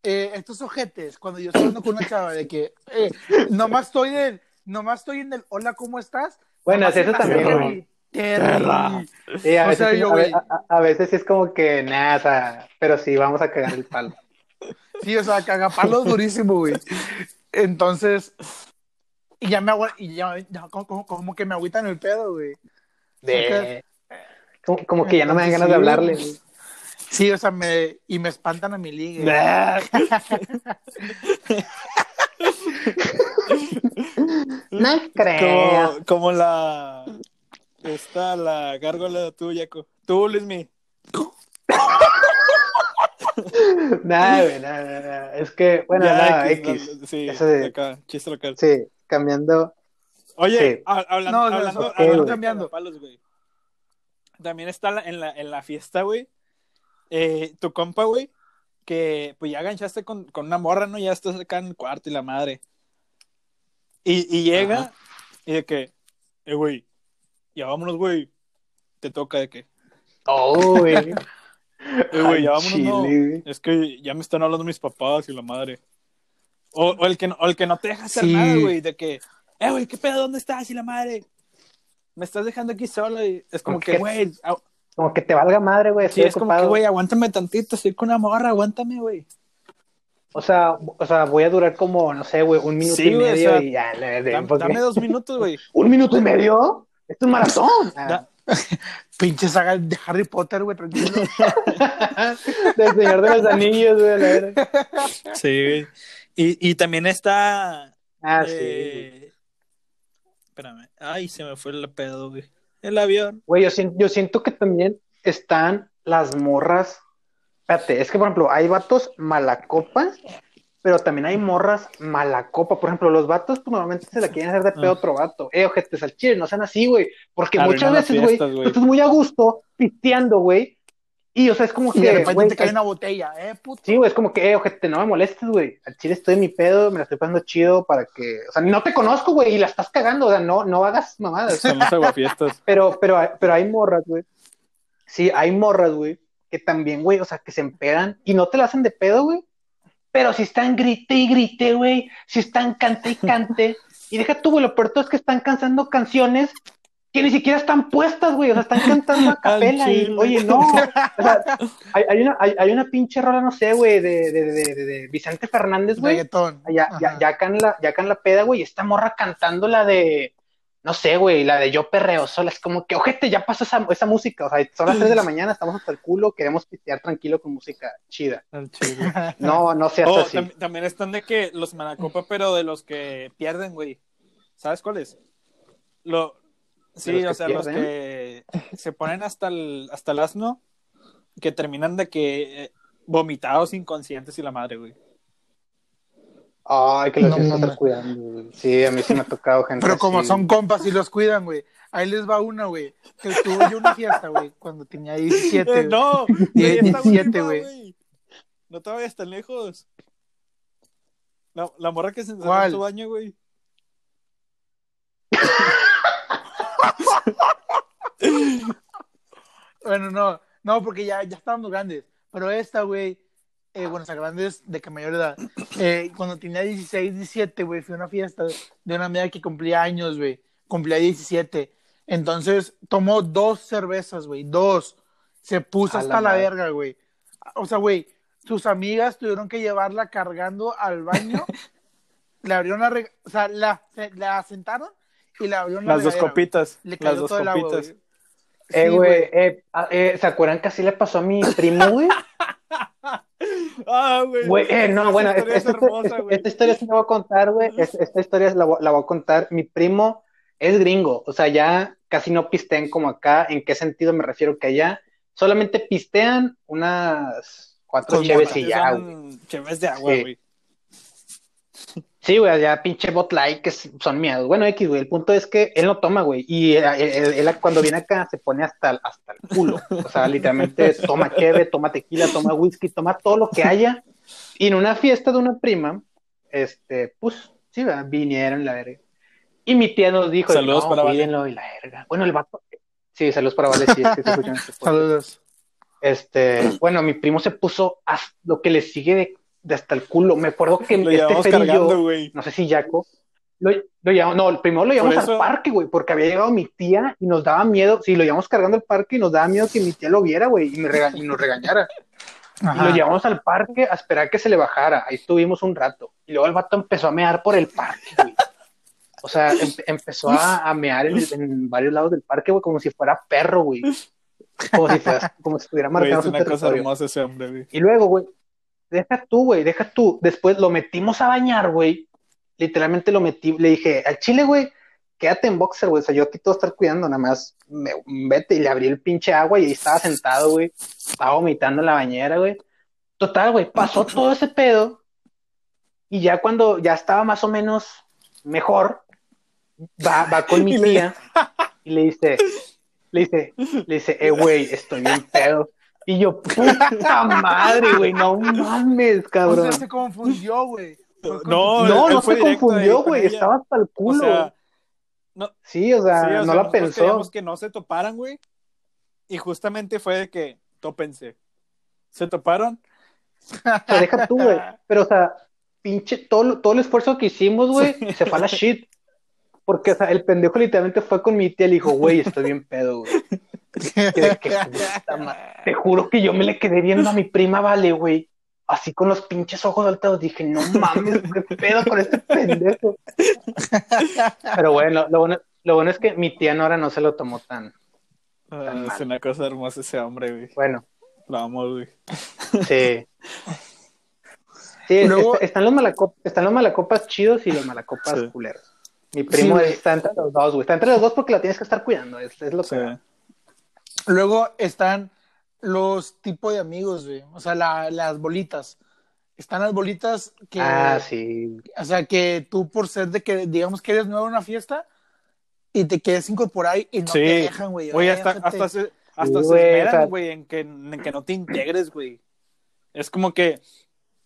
eh, estos ojetes, cuando yo estoy hablando con una chava de que eh, nomás estoy en, nomás estoy en el hola, ¿cómo estás? Bueno, eso también. Sí, a O veces, sea, yo, a, a- a veces sí es como que nada, o sea, pero sí, vamos a cagar el palo. Sí, o sea, cagapalos durísimo, güey. Entonces, y ya me agua, y ya, ya como, como- como que me agüitan el pedo, güey. De... Como, como que ya no me dan ganas de hablarle. güey. Sí, o sea, me, y me espantan a mi liga. No creo. Como, como la. Está la gárgola tuya, Yaco. Tú, Luismi. Nada, güey, nada, nada, nada. Es que, bueno, Ya, nada, X, X. sí, Eso de- acá, chiste local. Sí, cambiando. Oye, Sí. ha- hablando, No, no, hablando, ok, hablando Cambiando. cagapalos, güey. También está la- en, la, en la fiesta, güey. Eh, tu compa, güey, que pues ya ganchaste con, con una morra, ¿no? Ya estás acá en el cuarto y la madre. Y, y llega Ajá. y de que, eh, güey, ya vámonos, güey. Te toca de que, Oh, güey. eh, güey, ya vámonos, no. Es que ya me están hablando mis papás y la madre. O, o el, que, no- o el que no te deja hacer Sí. nada, güey, de que, eh, güey, ¿qué pedo? ¿Dónde estás? Y la madre, me estás dejando aquí sola. Y es como que, güey, Como que te valga madre, güey. sí, es como que, güey, aguántame tantito, estoy con una morra, aguántame, güey. O sea, o sea, voy a durar como, no sé, güey, un minuto Sí, y güey, o medio sea, y ya, le, le- Dame, porque- dame dos minutos, güey. ¿Un minuto y medio? Esto es maratón. Ah, Da- Pinche saga de Harry Potter, güey, tranquilo. Del Señor de los Anillos, güey. Sí, güey. Y, y también está. Ah, sí. eh, Espérame. Ay, se me fue el pedo, güey. El avión. Güey, yo siento, yo siento que también están las morras. Espérate, es que, por ejemplo, hay vatos malacopa, pero también hay morras malacopa. Por ejemplo, los vatos pues, normalmente se la quieren hacer de pedo a Ah. otro vato. Eh, ojetes al chile, no sean así, güey. Porque muchas Arruinan veces, güey, tú estás muy a gusto pisteando, güey. Y, o sea, es como Y que, de repente te cae una botella, eh, puto. Sí, güey, es como que, eh, ojete, no me molestes, güey. Al chile estoy en mi pedo, me la estoy pasando chido para que, o sea, no te conozco, güey, y la estás cagando, o sea, no, no hagas mamadas. Somos aguafiestas. Pero, pero, hay- pero hay morras, güey. Sí, hay morras, güey, que también, güey, o sea, que se empedan y no te la hacen de pedo, güey. Pero si están grite y grite, güey, si están cante y cante, y deja tú, güey, lo peor todo es que están cantando canciones que ni siquiera están puestas, güey, o sea, están cantando a capela y, oye, no, o sea, hay, hay una, hay, hay una pinche rola, no sé, güey, de, de, de, de, de Vicente Fernández, güey, ya, ya, ya acá en la, ya acá en la peda, güey, esta morra cantando la de, no sé, güey, la de Yo Perreo Sola, es como que, ojete, ya pasó esa, esa música, o sea, son las 3 de la mañana, estamos hasta el culo, queremos pistear tranquilo con música chida. No, no seas Oh, así. tam- también están de que los manacopa, pero de los que pierden, güey. ¿Sabes cuáles? Lo... Sí, o sea, los que se ponen hasta el, hasta el asno, que terminan de que eh, vomitados, inconscientes y la madre, güey. Ay, que los No estar mames. cuidando, güey. Sí, a mí sí me ha tocado gente Pero como así. son compas y los cuidan, güey. Ahí les va una, güey. Que tuve yo una fiesta, güey, cuando tenía 17. Eh, no, güey, está 17, última, güey. No te vayas tan lejos. La, la morra que se encerró en su baño, güey. Bueno, no, no, porque ya, ya estábamos grandes. Pero esta, güey, eh, bueno, o sea, grandes de que mayor edad. Eh, cuando tenía 16, 17, güey, fui a una fiesta de una amiga que cumplía años, güey. Cumplía 17. Entonces tomó dos cervezas, güey, dos. Se puso A hasta la, verga, güey. O sea, güey, sus amigas tuvieron que llevarla cargando al baño. le abrieron la, o sea, la, se- la sentaron y le abrieron la Las dos regadera, copitas. Le Las cayó dos todo el agua, copitas. güey. Eh, Sí, güey, eh, ah, eh, ¿se acuerdan que así le pasó a mi primo, güey? Ah, güey. Güey, eh, no, bueno, historia esta, es esta- hermosa, esta- güey. esta historia sí la voy a contar, güey. Es- Esta, historia la, voy- la voy a contar. Mi primo es gringo, o sea, ya casi no pistean como acá. ¿En qué sentido me refiero? Que allá solamente pistean unas cuatro cheves y ya, güey. Cheves de agua, Sí. güey. Sí, güey, allá pinche bot light que son miedos. Bueno, X, güey, el punto es que él no toma, güey. Y eh, él, él- él cuando viene acá se pone hasta, el- hasta el culo. O sea, literalmente toma cheve, toma tequila, toma whisky, toma todo lo que haya. Y en una fiesta de una prima, este, pues, sí, ¿verdad? vinieron la verga. Y mi tía nos dijo, Saludos no, para Vale. cuídenlo y la verga. Bueno, el vato. Sí, saludos para Vale, sí, es que se escuchan este. Saludos. Este, bueno, mi primo se puso hasta lo que le sigue de, de hasta el culo. Me acuerdo que Lo este llevamos Fer y yo, cargando, güey. no sé si Jaco, lo, lo llevamos, no, primero lo llevamos eso- al parque, güey, porque había llegado mi tía y nos daba miedo, sí, lo llevamos cargando al parque y nos daba miedo que mi tía lo viera, güey, y, me rega- y nos regañara. Y Ajá. lo llevamos al parque a esperar que se le bajara. Ahí estuvimos un rato. Y luego el vato empezó a mear por el parque, güey. O sea, em- empezó a, a mear en, varios lados del parque, güey, como si fuera perro, güey. Como si, fuera- como si estuviera marcando es su una cosa territorio. hermosa ese hombre, güey. Y luego, güey, deja tú, güey, deja tú. Después lo metimos a bañar, güey. Literalmente lo metí, le dije, al chile, güey, quédate en boxer, güey. O sea, yo aquí te voy a estar cuidando, nada más me, vete. Y le abrí el pinche agua y ahí estaba sentado, güey. Estaba vomitando en la bañera, güey. Total, güey, pasó todo ese pedo. Y ya cuando ya estaba más o menos mejor, va, va con mi tía y le dice, le dice, le dice, eh, güey, estoy bien pedo. Y yo, puta madre, güey, no mames, O cabrón. sea, se confundió, güey. Con No, No, él no se confundió, güey, estaba hasta el O culo. sea, sí, o sea, sí, o sea, no la pensó. que no se toparan, güey. Y justamente fue de que, tópense. Se toparon. O sea, deja tú, güey. Pero, o sea, pinche, todo, todo el esfuerzo que hicimos, güey, se fue a la shit. Porque, o sea, el pendejo literalmente fue con mi tía y le dijo, güey, estoy bien pedo, güey. Que- que- Te juro que yo me le quedé viendo a mi prima, vale, güey. Así con los pinches ojos altos. Dije, no mames, qué pedo con este pendejo. Pero bueno, lo bueno, lo bueno es que mi tía Nora no se lo tomó tan. Ah, mal. es una cosa hermosa ese hombre, güey. Bueno, Lo amo, güey. sí. Sí, Luego- está- están, los malacop- están los malacopas chidos y los malacopas Sí. culeros. Mi primo Sí, está entre los dos, güey. Está entre los dos porque la tienes que estar cuidando. Es, es lo que. Luego están los tipos de amigos, güey. O sea, la- las bolitas. Están las bolitas que, Ah, sí. o sea, que tú por ser de que, digamos que eres nuevo en una fiesta y te quieres incorporar y no Sí. te dejan, güey. Oye, hasta, Déjate. hasta se, hasta se güey, esmeran, o sea- güey, en que, en que no te integres, güey. Es como que,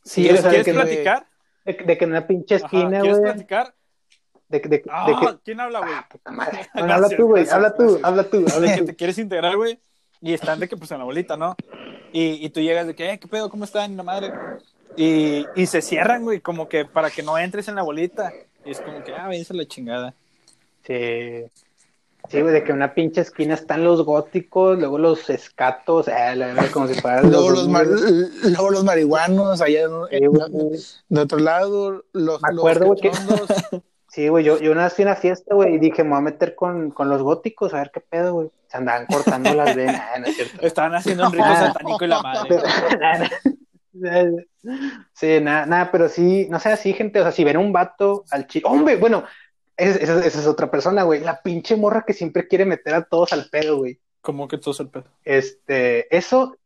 Sí, ¿Quieres o sea, saber ¿quieres que- platicar? De, de que en una pinche Ajá, esquina, ¿Quieres güey. platicar? De, de, de, Ah, de que. ¿Quién habla, güey? Ah, habla tú, güey. Habla tú, habla tú, de habla que tú. te quieres integrar, güey, y están de que, pues, en la bolita, ¿no? Y, y tú llegas de que, eh, ¿qué pedo? ¿Cómo están? La madre. Y, y se cierran, güey, como que para que no entres en la bolita. Y es como que, ah, váyanse la chingada. Sí. Sí, güey, de que en una pinche esquina están los góticos, luego los escatos, eh, la como si fueran Luego los, mar- los luego los marihuanos, allá Sí, de, güey. de otro lado, los, Me los acuerdo, güey, que-. Sí, güey, yo, yo una vez fui a una fiesta, güey, y dije, me voy a meter con, con los góticos, a ver qué pedo, güey. Se andaban cortando las venas, no es cierto. Estaban haciendo un rito Ah. satánico y la madre. sí, nada, nada, pero sí, no sé, así, gente, o sea, si ven un vato al chico, hombre, bueno, esa esa es otra persona, güey, la pinche morra que siempre quiere meter a todos al pedo, güey. Como que todo es el pedo. Este, eso,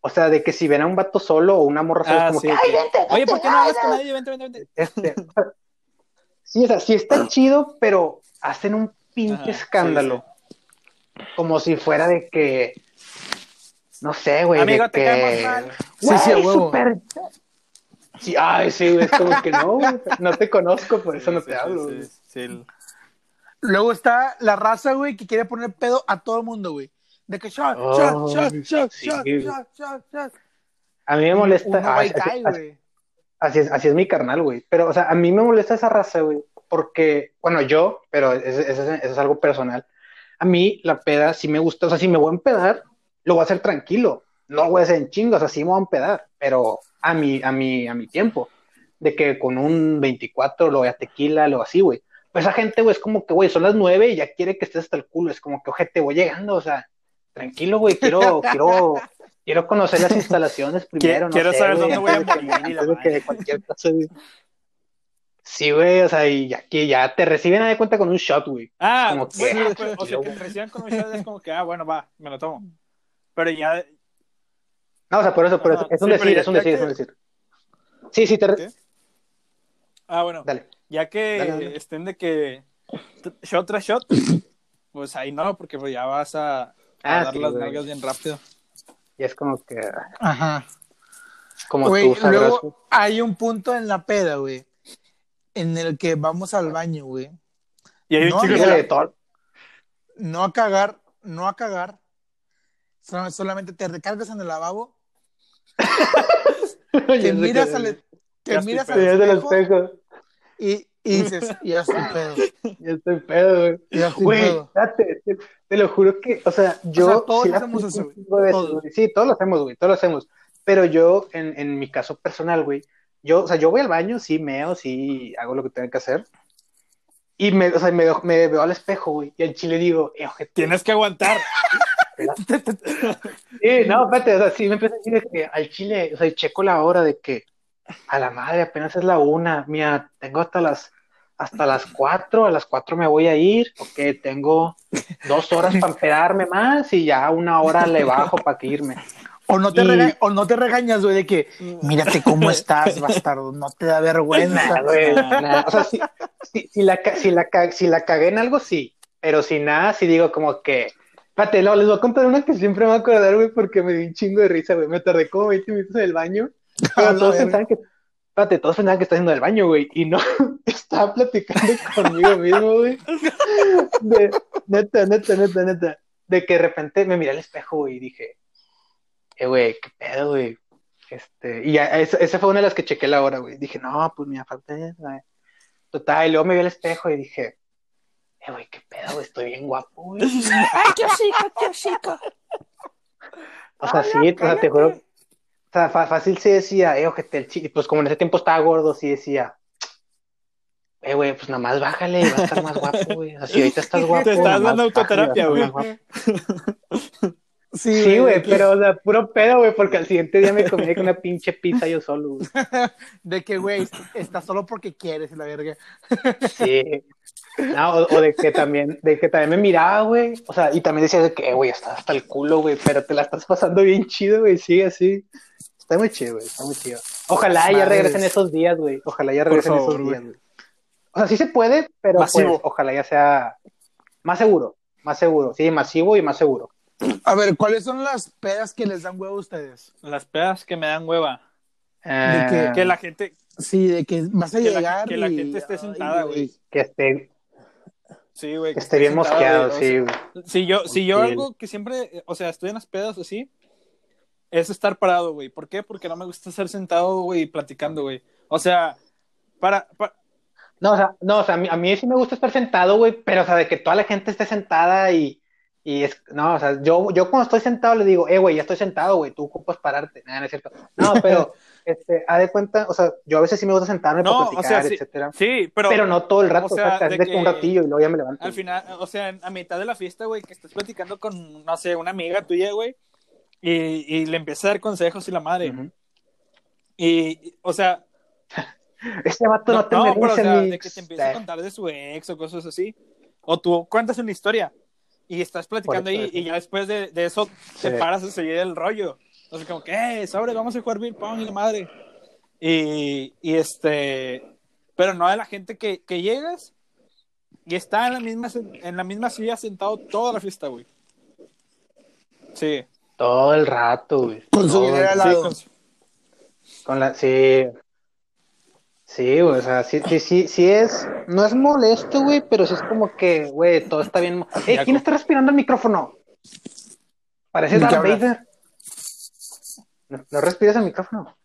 o sea, de que si ven a un vato solo o una morra sola, Ah, es como sí, que, ay, vente, Oye, vente, ¿por qué no hablas con nadie? Vente, vente, vente. Este, sí, o sea, sí está chido, pero hacen un pinche Ajá, escándalo. Como si fuera de que, no sé, güey, Amigo, de te que... mal. Sí, sí, huevo. Sí, ay, sí, güey, es como que no, güey, no te conozco, por eso no te sí, hablo. sí, güey. sí, sí, el- Luego está la raza, güey, que quiere poner pedo a todo el mundo, güey. De que shot, Oh, shot, shot, shot, sí. shot, shot, shot, shot. A mí me molesta, Uno cae, güey. Así es, así es mi carnal, güey, pero, o sea, a mí me molesta esa raza, güey, porque, bueno, yo, pero eso, es- algo personal, a mí la peda sí me gusta, o sea, si me voy a empedar, lo voy a hacer tranquilo, no lo voy a hacer en chingos, o sea, sí me voy a empedar, pero a mi, a mi, a mi tiempo, de que con un 24 lo voy a tequila, lo así, güey. Pues esa gente, güey, es como que, güey, son las 9 y ya quiere que estés hasta el culo, es como que, ojete, voy llegando, o sea, tranquilo, güey, quiero, quiero, quiero conocer las instalaciones primero, no quiero sé, saber dónde voy a morir y la antes de que madre. cualquier cosa, güey. Sí, güey, o sea, y ya que ya te reciben a de cuenta con un shot, güey. Ah, Como que- güey, ah, pues, o sea, que te reciban con un shot es como que, ah, bueno, va, me lo tomo. Pero ya, No, o sea, por eso, por eso, Ajá, es un sí, decir, es un decir, es un decir. Sí, sí, te re- ¿Qué? ah, bueno, Dale. ya que Dale, dale. estén de que shot tras shot, pues ahí no, porque pues ya vas a, a Ah, dar sí, las güey. nalgas bien rápido. Y es como que, Ajá. como Güey, tú sabrás, güey. luego hay un punto en la peda, güey, en el que vamos al baño, güey. Y hay un No, chico de todo. No a cagar, no a cagar. Sol- Solamente te recargas en el lavabo, te miras al, te miras al espejo espejo. y, y dices, ya estoy pedo, Ya estoy pedo, güey. ya estoy Güey, pedo. espérate, te, te lo juro que, o sea, yo. sea, todos la hacemos eso, güey. Todos. Sí, todos lo hacemos, güey, todos lo hacemos. Pero yo, en, en mi caso personal, güey, yo, o sea, yo voy al baño, sí, meo, sí, hago lo que tengo que hacer. Y me, o sea, me, veo- me veo al espejo, güey, y al chile digo, eh, ojete. tienes que aguantar. Sí, no, espérate, o sea, sí me empecé a decir de que al chile, o sea, checo la hora de que a la madre apenas es la una, mira, tengo hasta las hasta las cuatro, a las cuatro me voy a ir, ok, tengo dos horas para empedarme más y ya una hora le bajo para que irme. O no te, Y- rega- o no te regañas, güey, de que, mírate cómo estás, bastardo, no te da vergüenza. Nah, güey, nah. O sea, si, si, si la, si, la, si la cagué en algo, sí, pero si nada, sí digo como que, espérate, no, les voy a contar una que siempre me voy a acordar, güey, porque me dio un chingo de risa, güey, me tardé como 20 minutos en el baño. Pero todos pensaban que, espérate, todos pensaban que estaba haciendo el baño, güey, y no, estaba platicando conmigo mismo, güey. De, neta, neta, neta, neta. De que de repente me miré al espejo, güey, y dije, eh, güey, qué pedo, güey. Este, y ya, esa, esa fue una de las que chequé la hora, güey. Dije, no, pues me falta güey. Total, y luego me vi al espejo y dije, eh, güey, qué pedo, güey, estoy bien guapo, güey. ¡Ay, qué chico, qué chico! O sea, sí, o sea, te juro. O sea, fácil sí decía, eh, ojete, el chi-". Pues como en ese tiempo estaba gordo, sí decía, eh, güey, pues nada más bájale va a estar más guapo, güey. Así ahorita estás guapo. Te estás dando autoterapia, güey. Sí, Sí, güey, que- pero, o sea, puro pedo, güey, porque al siguiente día me comí con una pinche pizza yo solo, güey. De que, güey, estás solo porque quieres, la verga. Sí. No, o, o de que también, de que también me miraba, güey. O sea, y también decía de que, eh, güey, estás hasta el culo, güey, pero te la estás pasando bien chido, güey. Sí, así. Está muy chido, güey, está muy chido. Ojalá ya Madres. regresen esos días, güey. Ojalá ya regresen favor, esos días, güey. O sea, sí se puede, pero pues, ojalá ya sea más seguro, más seguro. Sí, masivo y más seguro. A ver, ¿cuáles son las pedas que les dan huevo a ustedes? Las pedas que me dan hueva. Eh, que- Que la gente, Sí, de que vas a Que la- llegar que la gente esté sentada, güey. que esté, sí, güey. que esté bien sentada, mosqueado, sí, güey. Si yo, si yo algo que siempre, o sea, estoy en las pedas así, es estar parado, güey. ¿Por qué? Porque no me gusta estar sentado, güey, platicando, güey. O sea, para, pa- No, o sea, no, o sea, a mí, a mí sí me gusta estar sentado, güey, pero, o sea, de que toda la gente esté sentada y, y es, no, o sea, yo, yo cuando estoy sentado le digo, eh, güey, ya estoy sentado, güey, tú ocupas pararte. Nada, no es cierto. No, pero, este, haz de cuenta, o sea, yo a veces sí me gusta sentarme No, para o platicar, sea, sí. etcétera. sí, pero, Pero no todo el rato, o o sea, sea, de es de que un ratillo y luego ya me levanto. al final, o sea, a mitad de la fiesta, güey, que estás platicando con, no sé, una amiga tuya, güey, y, y le empieza a dar consejos y la madre. Y, y, o sea, Este vato no, no, te no, merece, pero o sea, mi- de que te empieza a contar de su ex o cosas así. O tú cuentas una historia y estás platicando ahí y ya después de, de eso te Sí. paras a seguir el rollo. Entonces, como que, eh, sobre, vamos a jugar beer pong y la madre. Y, y este, pero no de la gente que, que llegas y está en la misma en la misma silla sentado toda la fiesta, güey. Sí. Todo el rato, güey. Con su al lado. Sí, con su- Con la, sí. Sí, güey, o sea, sí, sí, sí, sí es, no es molesto, güey, pero sí es como que, güey, todo está bien. Eh, ¿quién está respirando el micrófono? Parece ¿De qué Darth? Vader. No, no respiras el micrófono.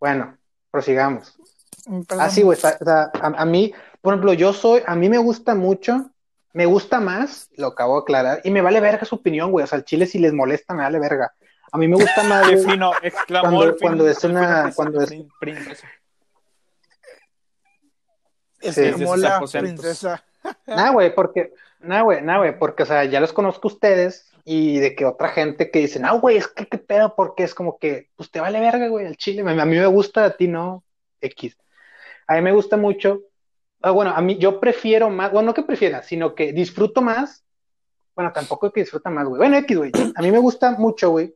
Bueno, prosigamos. Perdón. Ah, sí, güey, o sea, a, a mí, por ejemplo, yo soy, a mí me gusta mucho, me gusta más, lo acabo de aclarar, y me vale verga su opinión, güey, o sea, al chile si les molesta, me vale verga. A mí me gusta más, Qué güey, fino, exclamó Cuando- el fino- cuando es una- cuando es- Es Sí. sus la princesa. Nah, güey, porque, nah, güey, nah, güey, porque, o sea, ya los conozco a ustedes y de que otra gente que dice, no, güey, es que qué pedo, porque es como que, pues te vale verga, güey, el chile, a mí me gusta, a ti no, X. A mí me gusta mucho, ah, bueno, a mí, yo prefiero más, bueno, no que prefiera, sino que disfruto más, bueno, tampoco es que disfruta más, güey, bueno, X, güey, a mí me gusta mucho, güey,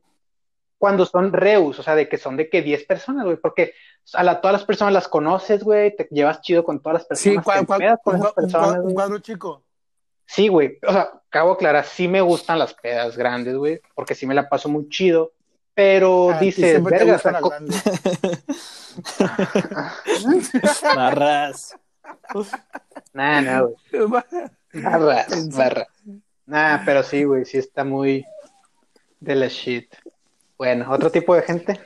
cuando son reus, o sea, de que son de que 10 personas, güey, porque a la, todas las personas las conoces, güey, te llevas chido con todas las Sí, personas, cual- te cual- empedas con un, esas un personas, un cuadro chico. Sí, güey. O sea, acabo de aclarar, sí me gustan las pedas grandes, güey, porque sí me la paso muy chido. Pero A ti dices, siempre te verga, saco-. Narras. Nah, nah, güey. Barras, barras. Nah, pero sí, güey, sí está muy de la shit. Bueno, otro tipo de gente.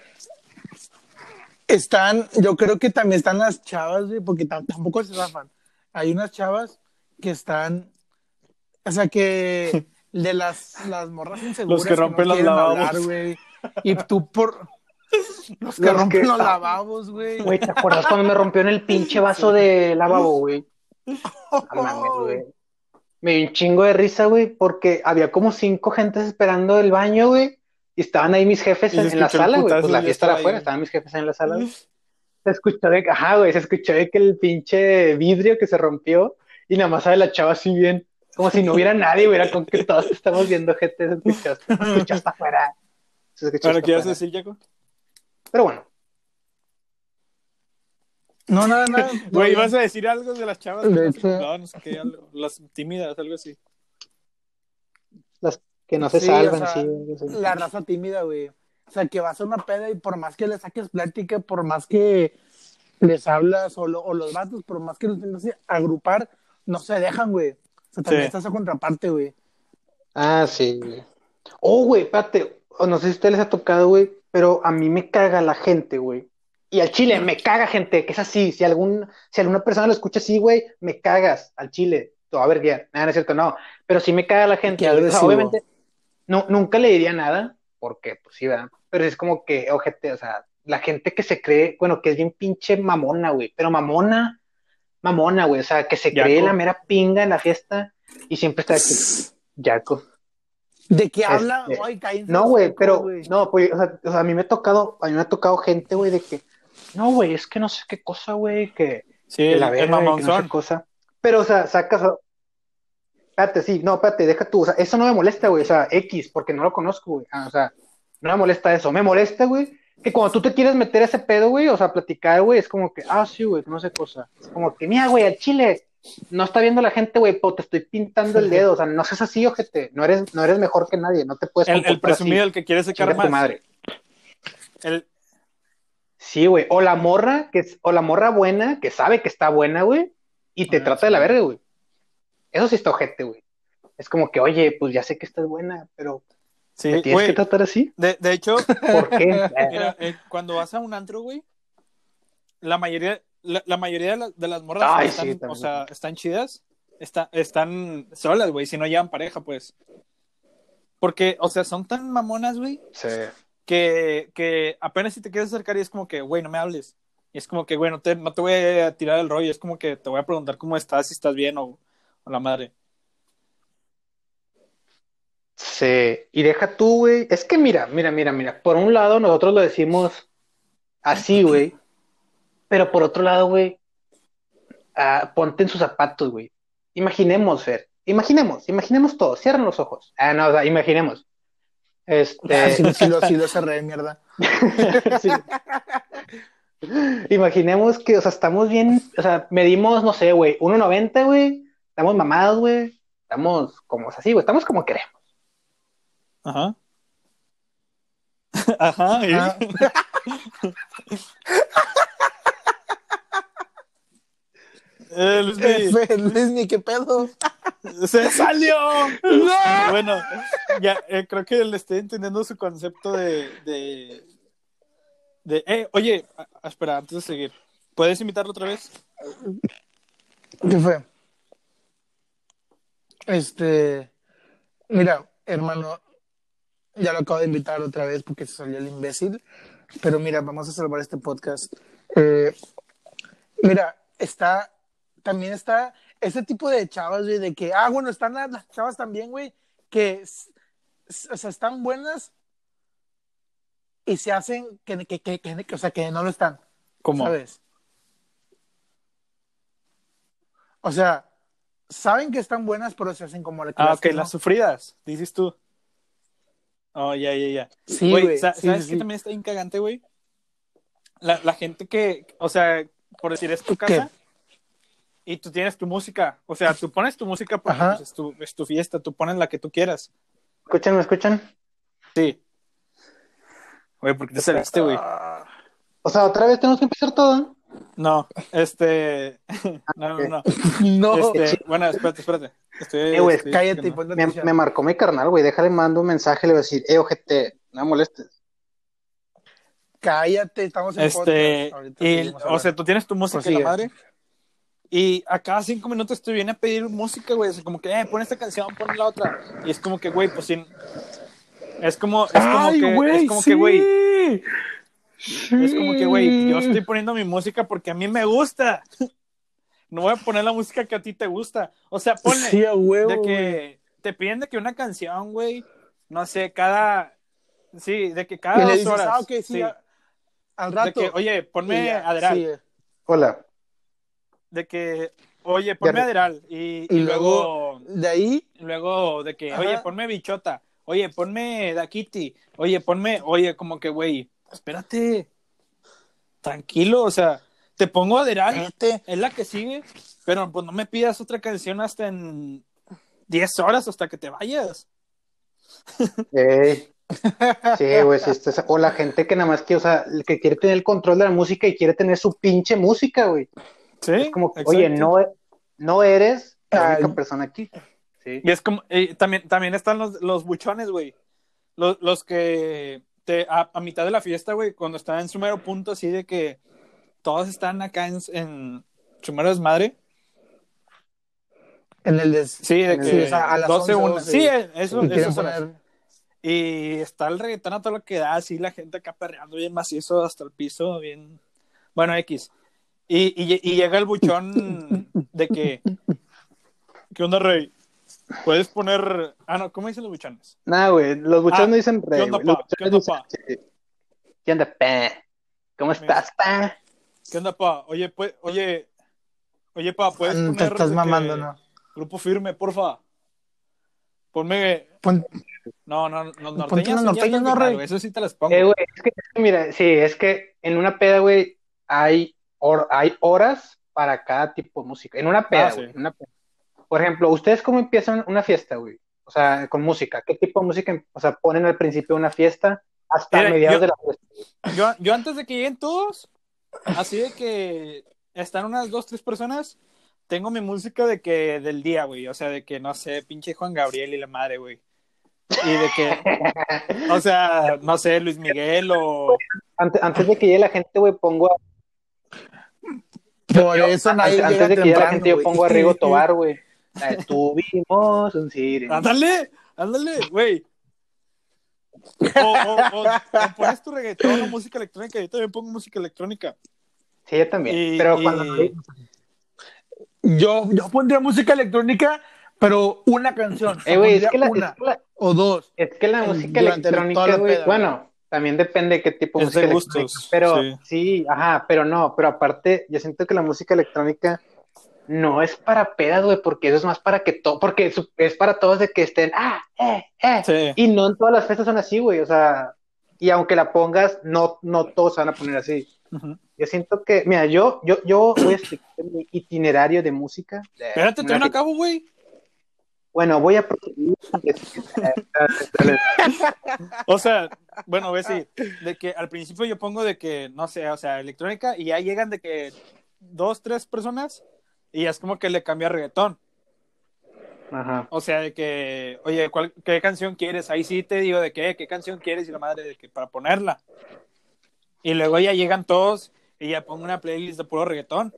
Están, yo creo que también están las chavas, güey, porque tam- tampoco se zafan. Hay unas chavas que están, o sea, que de las, las morras inseguras Los que rompen no los lavabos. hablar, güey. Y tú por... Los que Los rompen que- los lavabos, güey. Güey, ¿te acuerdas cuando me rompió en el pinche vaso de lavabo, güey? No mames, güey. Me dio un chingo de risa, güey, porque había como cinco gentes esperando el baño, güey. Y estaban ahí mis jefes en, en la sala, güey. Pues la fiesta era afuera, estaban mis jefes en la sala, güey. Se escuchó de, ajá, güey, se escuchó de que el pinche vidrio que se rompió y nada más sabe la chava así bien, como si no hubiera nadie, güey, era como que todos estamos viendo gente, se escuchó, se escuchó hasta afuera. Se escuchó ¿Pero hasta qué ibas a decir, Jaco? Pero bueno, No, nada, nada. Güey, ibas a decir algo de las chavas De no, hecho- no, no sé qué, algo, las tímidas, algo así. las que no se Sí, salvan, o sea, sí. La raza tímida, güey. O sea, que vas a una peda y por más que le saques plática, por más que les hablas, o, lo- o los vatos, por más que los tengas que agrupar, no se dejan, güey. O sea, también Sí. está esa contraparte, güey. Ah, sí, güey. Oh, güey, espérate. O no sé si a ustedes les ha tocado, güey, pero a mí me caga la gente, güey. Y al chile, me caga gente, que es así. Si algún, si alguna persona lo escucha así, güey, me cagas al chile. A ver guiar. Nada, no es cierto, no. Pero sí me caga la gente. Qué güey. O sea, agresivo. obviamente, no, nunca le diría nada, porque, pues sí, ¿verdad? Pero es como que, ojete, o sea, la gente que se cree, bueno, que es bien pinche mamona, güey. Pero mamona, mamona, güey. O sea, que se cree la mera pinga en la fiesta y siempre está de que, yaco. ¿De qué Este, habla? Ay, cállense No, güey, pero, no, pues, o sea, o sea, a mí me ha tocado, a mí me ha tocado gente, güey, de que, no, güey, es que no sé qué cosa, güey, que, Sí, que la verga, que no sé cosa. Pero, o sea, sacas, espérate, sí, no, espérate, deja tú, o sea, eso no me molesta, güey, o sea, X, porque no lo conozco, güey, Ah, o sea, no me molesta eso, me molesta, güey, que cuando tú te quieres meter ese pedo, güey, o sea, platicar, güey, es como que, ah, sí, güey, no sé cosa, es como que, mira, güey, al chile, no está viendo la gente, güey, pero te estoy pintando el dedo, o sea, no seas así, ojete, no eres, no eres mejor que nadie, no te puedes El, el así. presumido, el que quiere sacar Chinga tu más. madre. El, Sí, güey. O la morra, que es, o la morra buena, que sabe que está buena, güey, y te Ah, trata sí. de la verga, güey. Eso sí está ojete, güey. Es como que, oye, pues ya sé que estás buena, pero sí, ¿me tienes güey. que tratar así? De, de hecho, ¿Por qué? mira, eh, cuando vas a un antro, güey, la mayoría, la, la mayoría de, la- de las morras Ay, están, sí, o sea, están chidas, está- están solas, güey, si no llevan pareja, pues. Porque, o sea, son tan mamonas, güey, Sí. que, que apenas si te quieres acercar y es como que, güey, no me hables. Y es como que, güey, no te, no te voy a tirar el rollo, es como que te voy a preguntar cómo estás, si estás bien o, o la madre. Sí. Y deja tú, güey. Es que mira, mira, mira, mira. Por un lado, nosotros lo decimos así, güey. Pero por otro lado, güey, ah, ponte en sus zapatos, güey. Imaginemos, Fer. Imaginemos, imaginemos todo. Cierren los ojos. Ah, no, o sea, imaginemos. Ah, Este. sí, sí lo, sí lo cerré de mierda. Sí. Imaginemos que, o sea, estamos bien, o sea, medimos, no sé, güey, 1.90, güey, estamos mamados, güey, estamos como o sea, así, güey, estamos como queremos. Ajá. Ajá. ¿y? Ah. Eh, Luis Luismi, ¿qué pedo? ¡Se salió! ¡No! Bueno, ya eh, creo que le estoy entendiendo su concepto de. de, de eh, oye, a- espera, antes de seguir, ¿puedes invitarlo otra vez? ¿Qué fue? Este, mira, hermano, ya lo acabo de invitar otra vez porque se salió el imbécil, pero mira, vamos a salvar este podcast. Eh, mira, está, también está ese tipo de chavas, güey, de que, ah, bueno, están las, las chavas también, güey, que, o sea, están buenas y se hacen que, que, que, que- que- o sea, que no lo están. ¿Cómo? ¿Sabes? O sea, saben que están buenas, pero se hacen como la que Ah, las ok, que no. las sufridas, dices tú. Oh, ya, ya, ya. Sí, Güey, güey. sa- sí, ¿sabes sí, qué sí. también está bien cagante, güey? La, la gente que, o sea, por decir, es tu casa y tú tienes tu música. O sea, tú pones tu música porque pues, es, tu, es tu fiesta, tú pones la que tú quieras. ¿Escuchan, me escuchan? Sí. Güey, ¿por qué te saliste, güey? O sea, otra vez tenemos que empezar todo. No, este. No, no, no. No, Este, bueno, espérate, espérate. Estoy, Eh, güey, estoy cállate y checando. ponte Me, marcó mi carnal, güey. Déjale, mando un mensaje, le voy a decir, eh, ojete, no me molestes. Cállate, estamos en Este, podcast. Y, o sea, tú tienes tu música, Prosigue. la madre. Y a cada cinco minutos te viene a pedir música, güey. Es como que, eh, pon esta canción, pon la otra. Y es como que, güey, pues sin. Es como, es como Ay, que, güey, es como que, güey, sí. Es como que, güey, yo estoy poniendo mi música porque a mí me gusta. No voy a poner la música que a ti te gusta. O sea, ponle Sí, a huevo, de que te piden de que una canción, güey, no sé, cada, sí, de que cada dos dices, horas. ah, sí, sí. a- al De rato. que, oye, ponme ya, Adderall. sí. Hola. De que, oye, ponme Ya- Adderall. Y, Y y luego, luego, de ahí, luego de que, Ajá. oye, ponme Bichota. Oye, ponme Dakiti. Oye, ponme, oye, como que, güey, espérate. Tranquilo, o sea, te pongo Adderall. cállate. Es la que sigue, pero pues no me pidas otra canción hasta en 10 horas hasta que te vayas. Ey. Sí, güey, sí, estás- o la gente que nada más que, o sea, el que quiere tener el control de la música y quiere tener su pinche música, güey. Sí. Es como, exacto. oye, no, no eres la única persona aquí. Sí. Y es como, eh, también, también están los, los buchones, güey. Los, los que te, a, a mitad de la fiesta, güey, cuando están en su mero punto, así de que todos están acá en, en su mero desmadre. En el des... Sí, de Sí, que o sea, a las 12, 11, 1. 12. Sí, eh, eso, y eso poner... Y está el reggaetón a todo lo que da, así la gente acá perreando bien macizo hasta el piso, bien. Bueno, X. Y, y, y llega el buchón de que. ¿Qué onda, Rey? Puedes poner. Ah, no, ¿cómo dicen los buchones? Nah, güey, los buchones Ah, no dicen rey, ¿qué onda, pa? ¿Qué onda, dicen, sí. ¿Qué onda, pa? ¿Cómo estás, pa? ¿Qué onda, pa? Oye, pues, oye. Oye, pa, puedes Mm, poner. Te estás mamando, que- ¿no? Grupo firme, porfa. Ponme. Pon- No, no, no, norteñas. ¿no, Rey? Eso sí te las pongo. Eh, güey, es que, es que mira, sí, es que en una peda, güey, hay, hay horas para cada tipo de música. En una peda, Ah, sí. güey, en una peda. Por ejemplo, ¿ustedes cómo empiezan una fiesta, güey? O sea, con música. ¿Qué tipo de música, o sea, ponen al principio de una fiesta hasta Mira, mediados yo- de la fiesta? Yo, yo antes de que lleguen todos, así de que están unas dos, tres personas, tengo mi música de que del día, güey. O sea, de que no sé, pinche Juan Gabriel y la madre, güey. Y de que, o sea, no sé, Luis Miguel o. Antes, antes de que llegue la gente, güey, pongo a, Por yo- eso nadie antes, llega antes de que llegue la temprano, gente, yo pongo a Rigo Tobar, güey. La Tuvimos un siren. Ándale, ándale, güey. O, o, o, o pones tu reggaetón o música electrónica. Yo también pongo música electrónica. Sí, yo también. Y- Pero y- cuando Yo, yo pondría música electrónica, pero una canción. Eh, güey, es que la, una es que la- o dos. Es que la música electrónica, la güey, peda, bueno, también depende de qué tipo de Es de música gustos, electrónica, pero sí. sí. ajá, pero no, pero aparte, yo siento que la música electrónica no es para pedas, güey, porque eso es más para que todo, porque es, para todos de que estén, ah, eh, eh, Sí. y no en todas las fiestas son así, güey, o sea, y aunque la pongas, no, no todos se van a poner así. Yo siento que, mira, yo, yo, yo voy a explicar mi itinerario de música. Espérate, te no fiesta. acabo, güey. Bueno, voy a proseguir. O sea, bueno, ves sí, de que al principio yo pongo de que, no sé, o sea, electrónica y ya llegan de que dos, tres personas y ya es como que le cambia reggaetón. Ajá. O sea, de que, oye, ¿cuál, ¿qué canción quieres? Ahí sí te digo de qué, qué canción quieres y la madre de que para ponerla. Y luego ya llegan todos y ya pongo una playlist de puro reggaetón.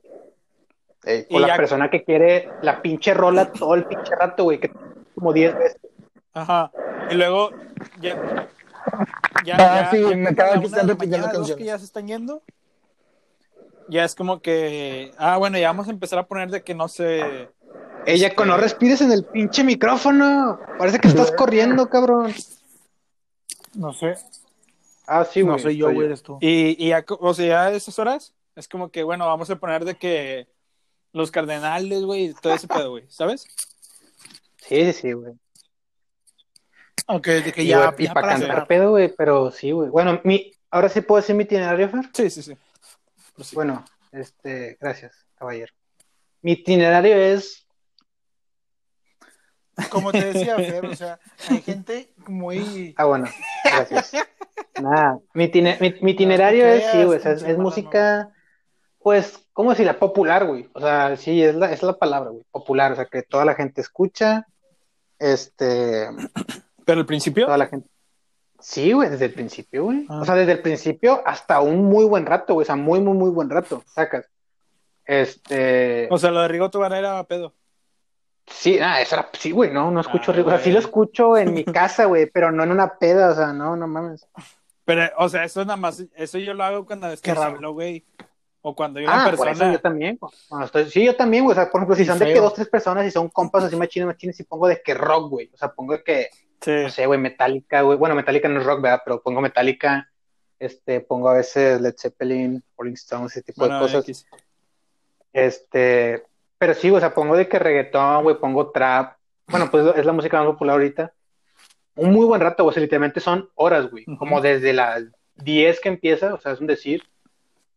Ey, Y o la ya- persona que quiere la pinche rola todo el pinche rato, güey, que como 10 veces. Ajá. Y luego ya, ya, Ah, ya- sí, ya me acaba la de estar la repitiendo canciones. que ya se están yendo. Ya es como que, ah, bueno, ya vamos a empezar a poner de que no sé. Ella, Este- no respires en el pinche micrófono. Parece que estás corriendo, cabrón. No sé. Ah, sí, güey. no soy yo, güey, eres tú. Y, y ya, o sea, ya a esas horas es como que, bueno, vamos a poner de que los cardenales, güey, todo ese pedo, güey, ¿sabes? Sí, sí, sí, güey. Ok, de que Y, ya, y para para cantar cerrar. pedo, güey, pero sí, güey. Bueno, mi, ahora sí puedo decir mi itinerario, Fer. Sí, sí, sí. Pues. Bueno, este, gracias, caballero. Mi itinerario es, Como te decía, Fer, o sea, hay gente muy... ah, bueno, gracias. Nada, mi, mi, mi itinerario es, sí, güey, es, música, pues, ¿cómo decirla? Popular, güey. O sea, sí, es la, es la palabra, güey. Popular, o sea, que toda la gente escucha. Este. Pero al principio. Toda la gente. Sí, güey, desde el principio, güey. Ah. O sea, desde el principio hasta un muy buen rato, güey. O sea, muy, muy, muy buen rato. Sacas. Este. O sea, lo de Rigo Tobar era pedo. Sí, ah, eso era, sí, güey, no, no escucho Ah. O sea, sí lo escucho en mi casa, güey, pero no en una peda, o sea, no, no mames. Pero, o sea, eso nada más. Eso yo lo hago cuando estoy solo, güey. O cuando hay una Ah, por eso persona. yo también. Cuando estoy- sí, yo también, güey. O sea, por ejemplo, si son de que dos, tres personas y son compas así machines, machines, y pongo de que rock, güey. O sea, pongo de que, Sí. no sé, güey, Metallica, güey. Bueno, Metallica no es rock, ¿verdad? Pero pongo Metallica, este, pongo a veces Led Zeppelin, Rolling Stones, ese tipo Bueno, de cosas. X. Este, pero sí, o sea, pongo de que reggaetón, güey, pongo trap. Bueno, pues es la música más popular ahorita. Un muy buen rato, güey, literalmente son horas, güey. Ujú. Como desde las 10 que empieza, o sea, es un decir,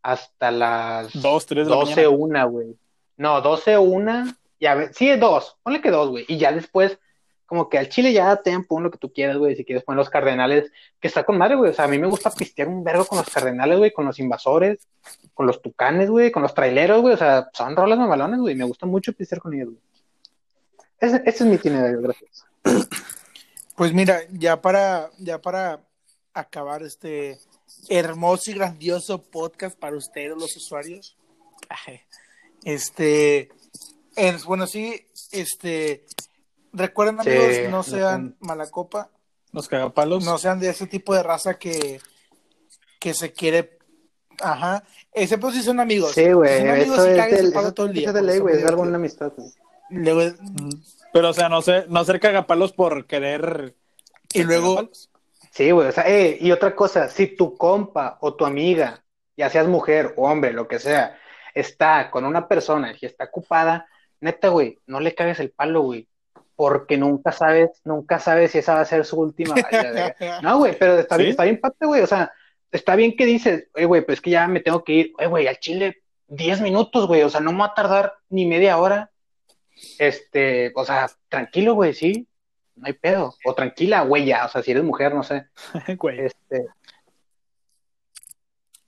hasta las Dos, tres de la 12, mañana. una, güey. No, 12, una, y a ver, sí, dos, ponle que dos, güey. Y ya después, como que al chile ya te pon lo que tú quieras, güey. Si quieres poner los cardenales, que está con madre, güey. O sea, a mí me gusta pistear un vergo con los cardenales, güey, con los invasores, con los tucanes, güey, con los traileros, güey. O sea, son rolas mamalones, güey. Me gusta mucho pistear con ellos, güey. Ese, ese es mi itinerario, gracias. Pues mira, ya para, ya para acabar este hermoso y grandioso podcast para ustedes, los usuarios. Este, es, bueno, sí, este, recuerden amigos, no no sean mala copa, Los cagapalos. no sean de ese tipo de raza que, que se quiere, ajá, excepto si son amigos. Sí, güey. Si son amigos, Eso sí es del- el palo eso todo el día. es de porque ley, son güey. Es muy algo en la divertidos. amistad, güey. Ujú. Pero, o sea, no sé, no ser cagapalos por querer. y luego, cagapalos. Sí, güey, o sea, eh, y otra cosa, si tu compa o tu amiga, ya seas mujer o hombre, lo que sea, está con una persona y está ocupada, neta, güey, no le cagues el palo, güey, porque nunca sabes, nunca sabes si esa va a ser su última. No, güey, pero está bien, ¿Sí? está bien pate, güey, o sea, está bien que dices, oye, güey, pues es que ya me tengo que ir, oye, güey, al chile, 10 minutos, güey, o sea, no me va a tardar ni media hora. Este, o sea, tranquilo, güey, sí, no hay pedo. O tranquila, güey, ya, o sea, si eres mujer, no sé. Güey. Este,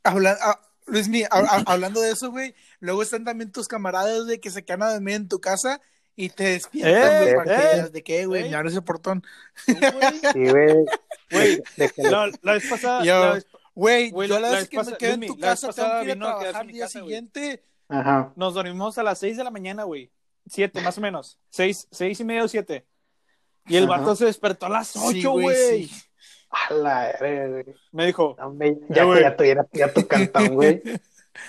Habla- ah, Luis, mi, hab- hab- hablando de eso, güey, luego están también tus camaradas de que se quedan a dormir en tu casa y te despiertan, Eh, güey, eh, digas, ¿de qué, güey? eh. Me abres el portón. Sí, güey. Güey, la, la vez pasada. Yo- la vez- Güey, Güey, yo la- la vez vez que me pasa- quedo en Luis, tu la vez casa pasada tengo que ir a trabajar en al mi día casa, güey. siguiente. Ajá. nos dormimos a las 6 de la mañana, güey. Siete, más o menos. Seis, seis y medio, o siete. Y el Ajá. vato se despertó a las Sí, 8, güey, güey. sí. A la güey. Me dijo, No, me- ya, Eh, güey. ya tuviera ya tu cantón, güey.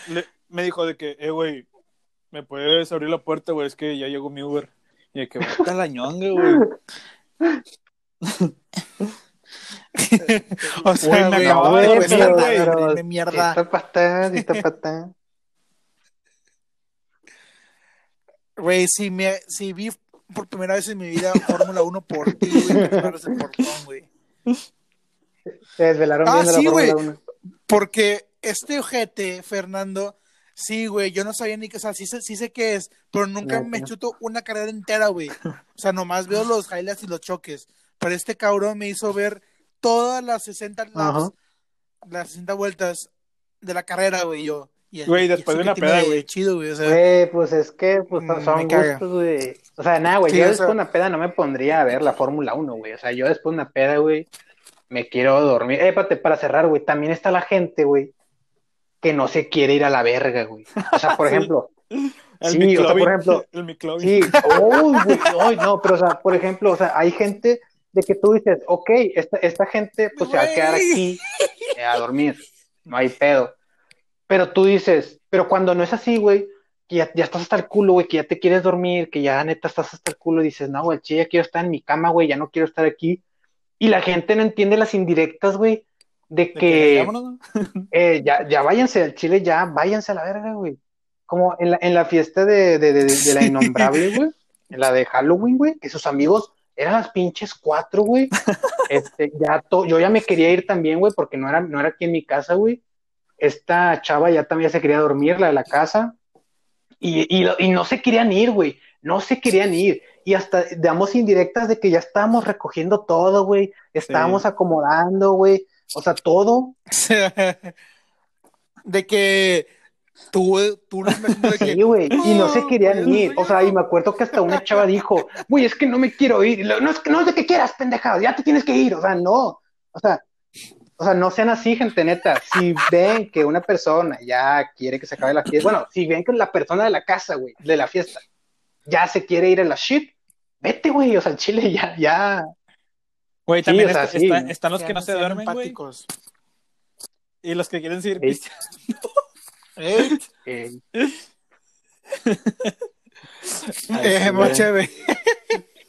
le- me dijo de que, eh, güey, ¿me puedes abrir la puerta, güey? Es que ya llegó mi Uber. Y de que, vete a la ñonga, güey. O sea, Güey, me no, de mierda, güey. de mierda. está patán, sí está patán. Güey, si, me, si vi por primera vez en mi vida Fórmula 1 por ti, güey, me el portón, güey. Se desvelaron Ah, viendo sí, la Fórmula güey. 1. Porque este ojete, Fernando, sí, güey, yo no sabía ni qué, o sea, sí, sé- sí sé qué es, pero nunca me chuto una carrera entera, güey. O sea, nomás veo los highlights y los choques. Pero este cabrón me hizo ver todas las 60 laps, las 60 vueltas de la carrera, güey, yo. Y- Güey, después de que una peda, güey. Chido, güey, o sea, Güey, pues es que pues, Mm, son gustos, güey. O sea, nada, güey. Sí, yo o después sea- de una peda no me pondría a ver la Fórmula 1, güey. O sea, yo después de una peda, güey, me quiero dormir. Eh, para cerrar, güey, también está la gente, güey, que no se quiere ir a la verga, güey. O sea, por Sí. ejemplo, El Sí, o sea, por ejemplo, El. Sí, oh, güey, ay, no, pero o sea, por ejemplo, o sea, hay gente de que tú dices, ok, esta, esta gente pues se va a quedar aquí eh, a dormir, no hay pedo. Pero tú dices, pero cuando no es así, güey, que ya, ya estás hasta el culo, güey, que ya te quieres dormir, que ya neta estás hasta el culo, y dices, no, güey, chile, ya quiero estar en mi cama, güey, ya no quiero estar aquí. Y la gente no entiende las indirectas, güey, de que, eh, ya, ya váyanse al Chile, ya váyanse a la verga, güey. Como en la, en la fiesta de, de, de, de la innombrable, güey, en la de Halloween, güey, que sus amigos eran las pinches cuatro, güey. Este, ya to- yo ya me quería ir también, güey, porque no era, no era aquí en mi casa, güey. Esta chava ya también se quería dormir, la de la casa, y, y no se querían ir, güey, no se querían ir. Y hasta damos indirectas de que ya estábamos recogiendo todo, güey, estábamos acomodando, güey, o sea, todo. de que Tú, tú de que, Sí, güey, y no se "Oh, querían ir. O sea, y me acuerdo que hasta una chava dijo, güey, es que no me quiero ir. No es, que- no es de que quieras, pendejado, ya te tienes que ir. O sea, no. O sea, o sea, no sean así, gente neta. Si ven que una persona ya quiere que se acabe la fiesta, bueno, si ven que la persona de la casa, güey, de la fiesta, ya se quiere ir a la shit, vete, güey. O sea, el chile ya, ya. Güey, Sí, también o sea, está- sí. está- están los que no se duermen, güey. empáticos. Y los que quieren seguir Sí. pisteando. ¿Eh? eh, Eh, güey. moche, güey.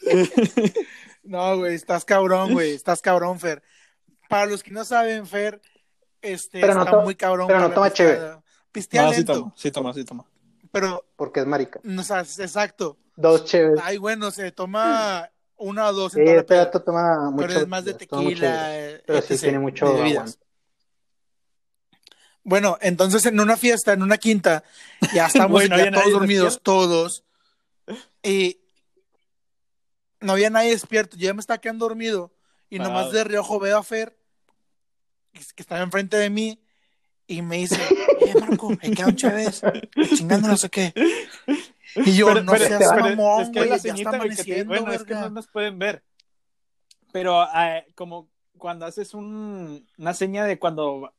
No, güey, estás cabrón, güey. Estás cabrón, Fer. Para los que no saben, Fer, este, Pero no está to- muy cabrón. pero no toma chévere. Pistea No, sí lento, toma, sí toma, sí toma. pero, porque es marica. no, o sea, exacto. Dos chéves. Ay, bueno, se toma una o dos Sí, este toma mucho. pero es más de toma mucho, tequila, eh, Pero sí tiene mucho aguante. Bueno, entonces en una fiesta, en una quinta, ya estamos ya todos dormidos, despierto. todos. Y no había nadie despierto. Yo ya me estaba quedando dormido. Y Parado. nomás de reojo veo a Fer, que que estaba enfrente de mí, y me dice, eh, Marco, hay que un Chávez, chingando no sé qué. Y yo, Pero- no pero- seas pero- mamón, es que güey, la ya está te- bueno, es que no nos pueden ver. Pero eh, como cuando haces un- una seña de cuando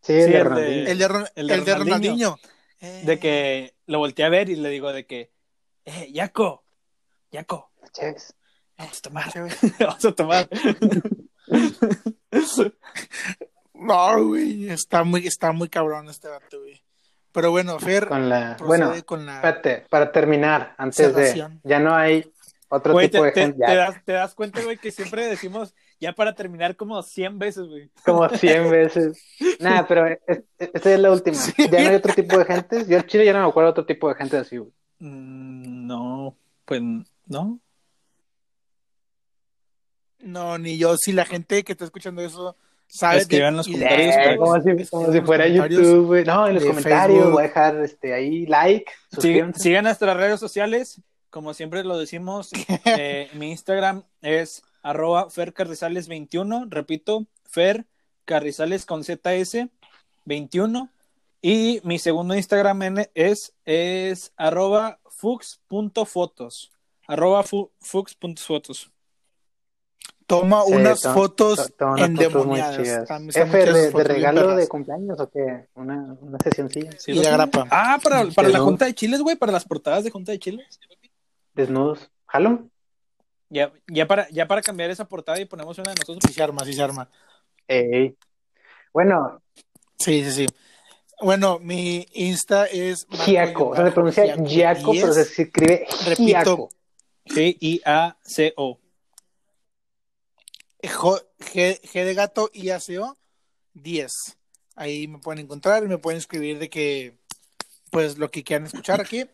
Sí, Sí, el de el de- Ronaldinho. El de, el de el de Ronaldinho. Ronaldinho. Eh, de que lo volteé a ver y le digo de que eh, Yaco, Yaco, Chéves. vamos a tomar, vamos a tomar. No, güey, está muy, está muy cabrón este vato, güey. Pero bueno, Fer Con la... Bueno, con la... espérate, para terminar, antes de... Ya no hay otro Güey, tipo te, de te- gente. te das, te das cuenta, güey, que siempre decimos ya para terminar como 100 veces, güey. Como 100 veces. Nada, pero es- esta es la última. Ya no hay otro tipo de gente. Yo en Chile ya no me acuerdo de otro tipo de gente así, güey. Mm, no, pues no. No, ni yo. Si la gente que está escuchando eso sabe... Escriban en los comentarios, como si, como fuera. YouTube, güey. No, en los comentarios Facebook. voy a dejar este, ahí like. Suscríbanse. sigan nuestras redes sociales, como siempre lo decimos. eh, mi Instagram es arroba fercarrizales21, repito, Fer Carrizales con ZS 21. Y mi segundo Instagram es, es arroba fux.fotos. Arroba fu- fux.fotos. Toma Sí, unas to- fotos to- fotos muy endemoniadas. están F, de, fotos regalo de cumpleaños o qué? Una, una sesioncilla. Sí, Y lo de sé. grapa. Ah, para, para la. Junta de Chiles, güey, para las portadas de Junta de Chiles. Desnudos. ¿Jalo? Ya, ya, para, ya para cambiar esa portada y ponemos una de nosotros. Sí se arma, sí se arma. Ey. Bueno, Sí, sí, sí. Bueno, mi Insta es... Giaco. O sea, se pronuncia Giaco Giaco, 10. pero se escribe Repito. Giaco. G, G de gato y ACO 10. Ahí me pueden encontrar y me pueden escribir de que, pues, lo que quieran escuchar aquí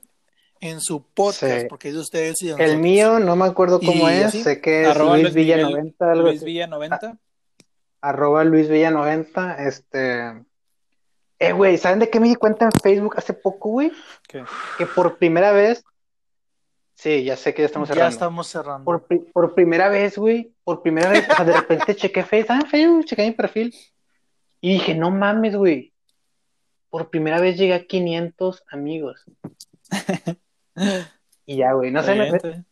en su podcast, Sí. porque es de ustedes y de El mío, no me acuerdo cómo Y es. así, Sé que es Arroba Luis Villa Miguel- 90, algo Luis. Villa 90. Arroba Luis Villa 90. Este. Eh, güey, ¿saben de qué me di cuenta en Facebook hace poco, güey? ¿Qué? Que por primera vez. Sí, ya sé que ya estamos ya cerrando. estamos cerrando. Por, pri- por primera vez, güey, por primera vez, o sea, de repente chequé Facebook, ¿saben Facebook? Chequé mi perfil y dije, no mames, güey, por primera vez llegué a 500 amigos. Y ya, güey, no sé, me- Excelente.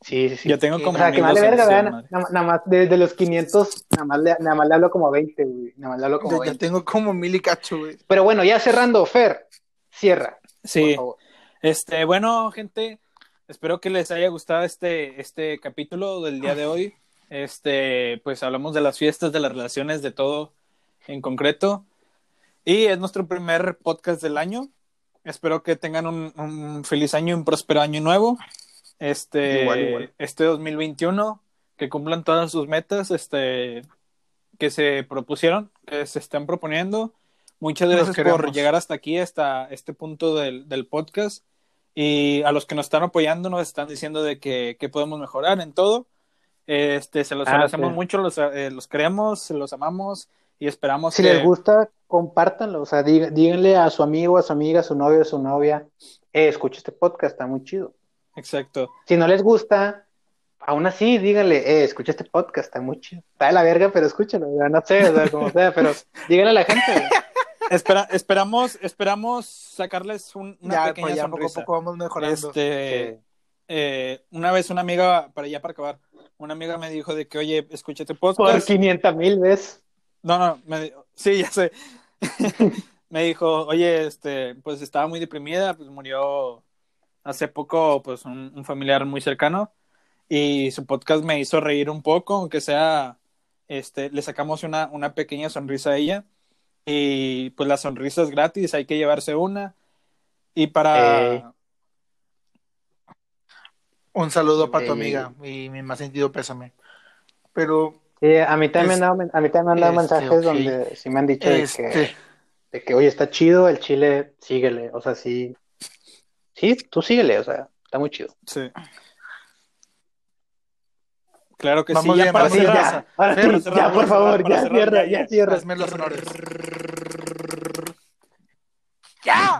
sí, sí, sí. Yo tengo como O sea, que vale en verga, Madre. nada, más, de, de los 500, nada más, le, nada más le hablo como 20, güey, nada más le hablo como Yo ya 20. tengo como mil y cacho, güey. Pero bueno, ya cerrando, Fer, cierra, por Sí, favor. este, bueno, gente, espero que les haya gustado este, este capítulo del día de hoy. Este, pues hablamos de las fiestas, de las relaciones, de todo en concreto. Y es nuestro primer podcast del año. Espero que tengan un, un feliz año, un próspero año nuevo. Este, Igual, igual. este 2021, que cumplan todas sus metas, este, que se propusieron, que se están proponiendo. Muchas gracias por llegar hasta aquí, hasta este punto del, del podcast. Y a los que nos están apoyando, nos están diciendo de que, que podemos mejorar en todo. Este, se los Ah, agradecemos sí. mucho, los, eh, los queremos, los amamos y esperamos Si que... les gusta, compártanlo, o sea, diga- díganle a su amigo, a su amiga, a su novio, a su novia, eh, escucha este podcast, está muy chido. Exacto. Si no les gusta, aún así, díganle, eh, escucha este podcast, está muy chido. Está de la verga, pero escúchalo, no sé, o sea, como sea, pero díganle a la gente. Espera, esperamos, esperamos sacarles un- una Ya, pequeña pues ya poco a sonrisa. poco vamos mejorando. Este, eh, una vez una amiga, para ya para acabar, una amiga me dijo de que, oye, escúchate Por podcast. 500 mil veces. No, no, me, sí, ya sé. me dijo, oye, este, pues estaba muy deprimida, pues murió hace poco, pues un, un familiar muy cercano y su podcast me hizo reír un poco, aunque sea, este, le sacamos una, una pequeña sonrisa a ella y pues la sonrisa es gratis, hay que llevarse una y para... Ey. Un saludo para tu Ey. amiga y mi más sentido pésame. Pero, Sí, a mí también Es- me han dado, a mí también me han dado este, mensajes donde sí me han dicho de este, que, de que, oye, está chido el chile, síguele. O sea, sí. Sí, tú síguele, o sea, está muy chido. Sí. Claro que Vamos sí, ya bien, para ahora sí, cerrar. ya. Ahora sí, Para cerrar, ya, para por favor, ya cierra, ya, ya ya. cierra. hazme los honores.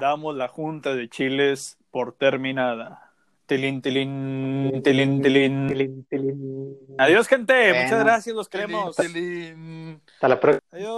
Damos la junta de chiles por terminada. Tilín, tilín, tilín, tilín. Tilín, tilín. Adiós, gente. Muchas gracias. Los queremos. Tilín. Hasta la próxima. Adiós.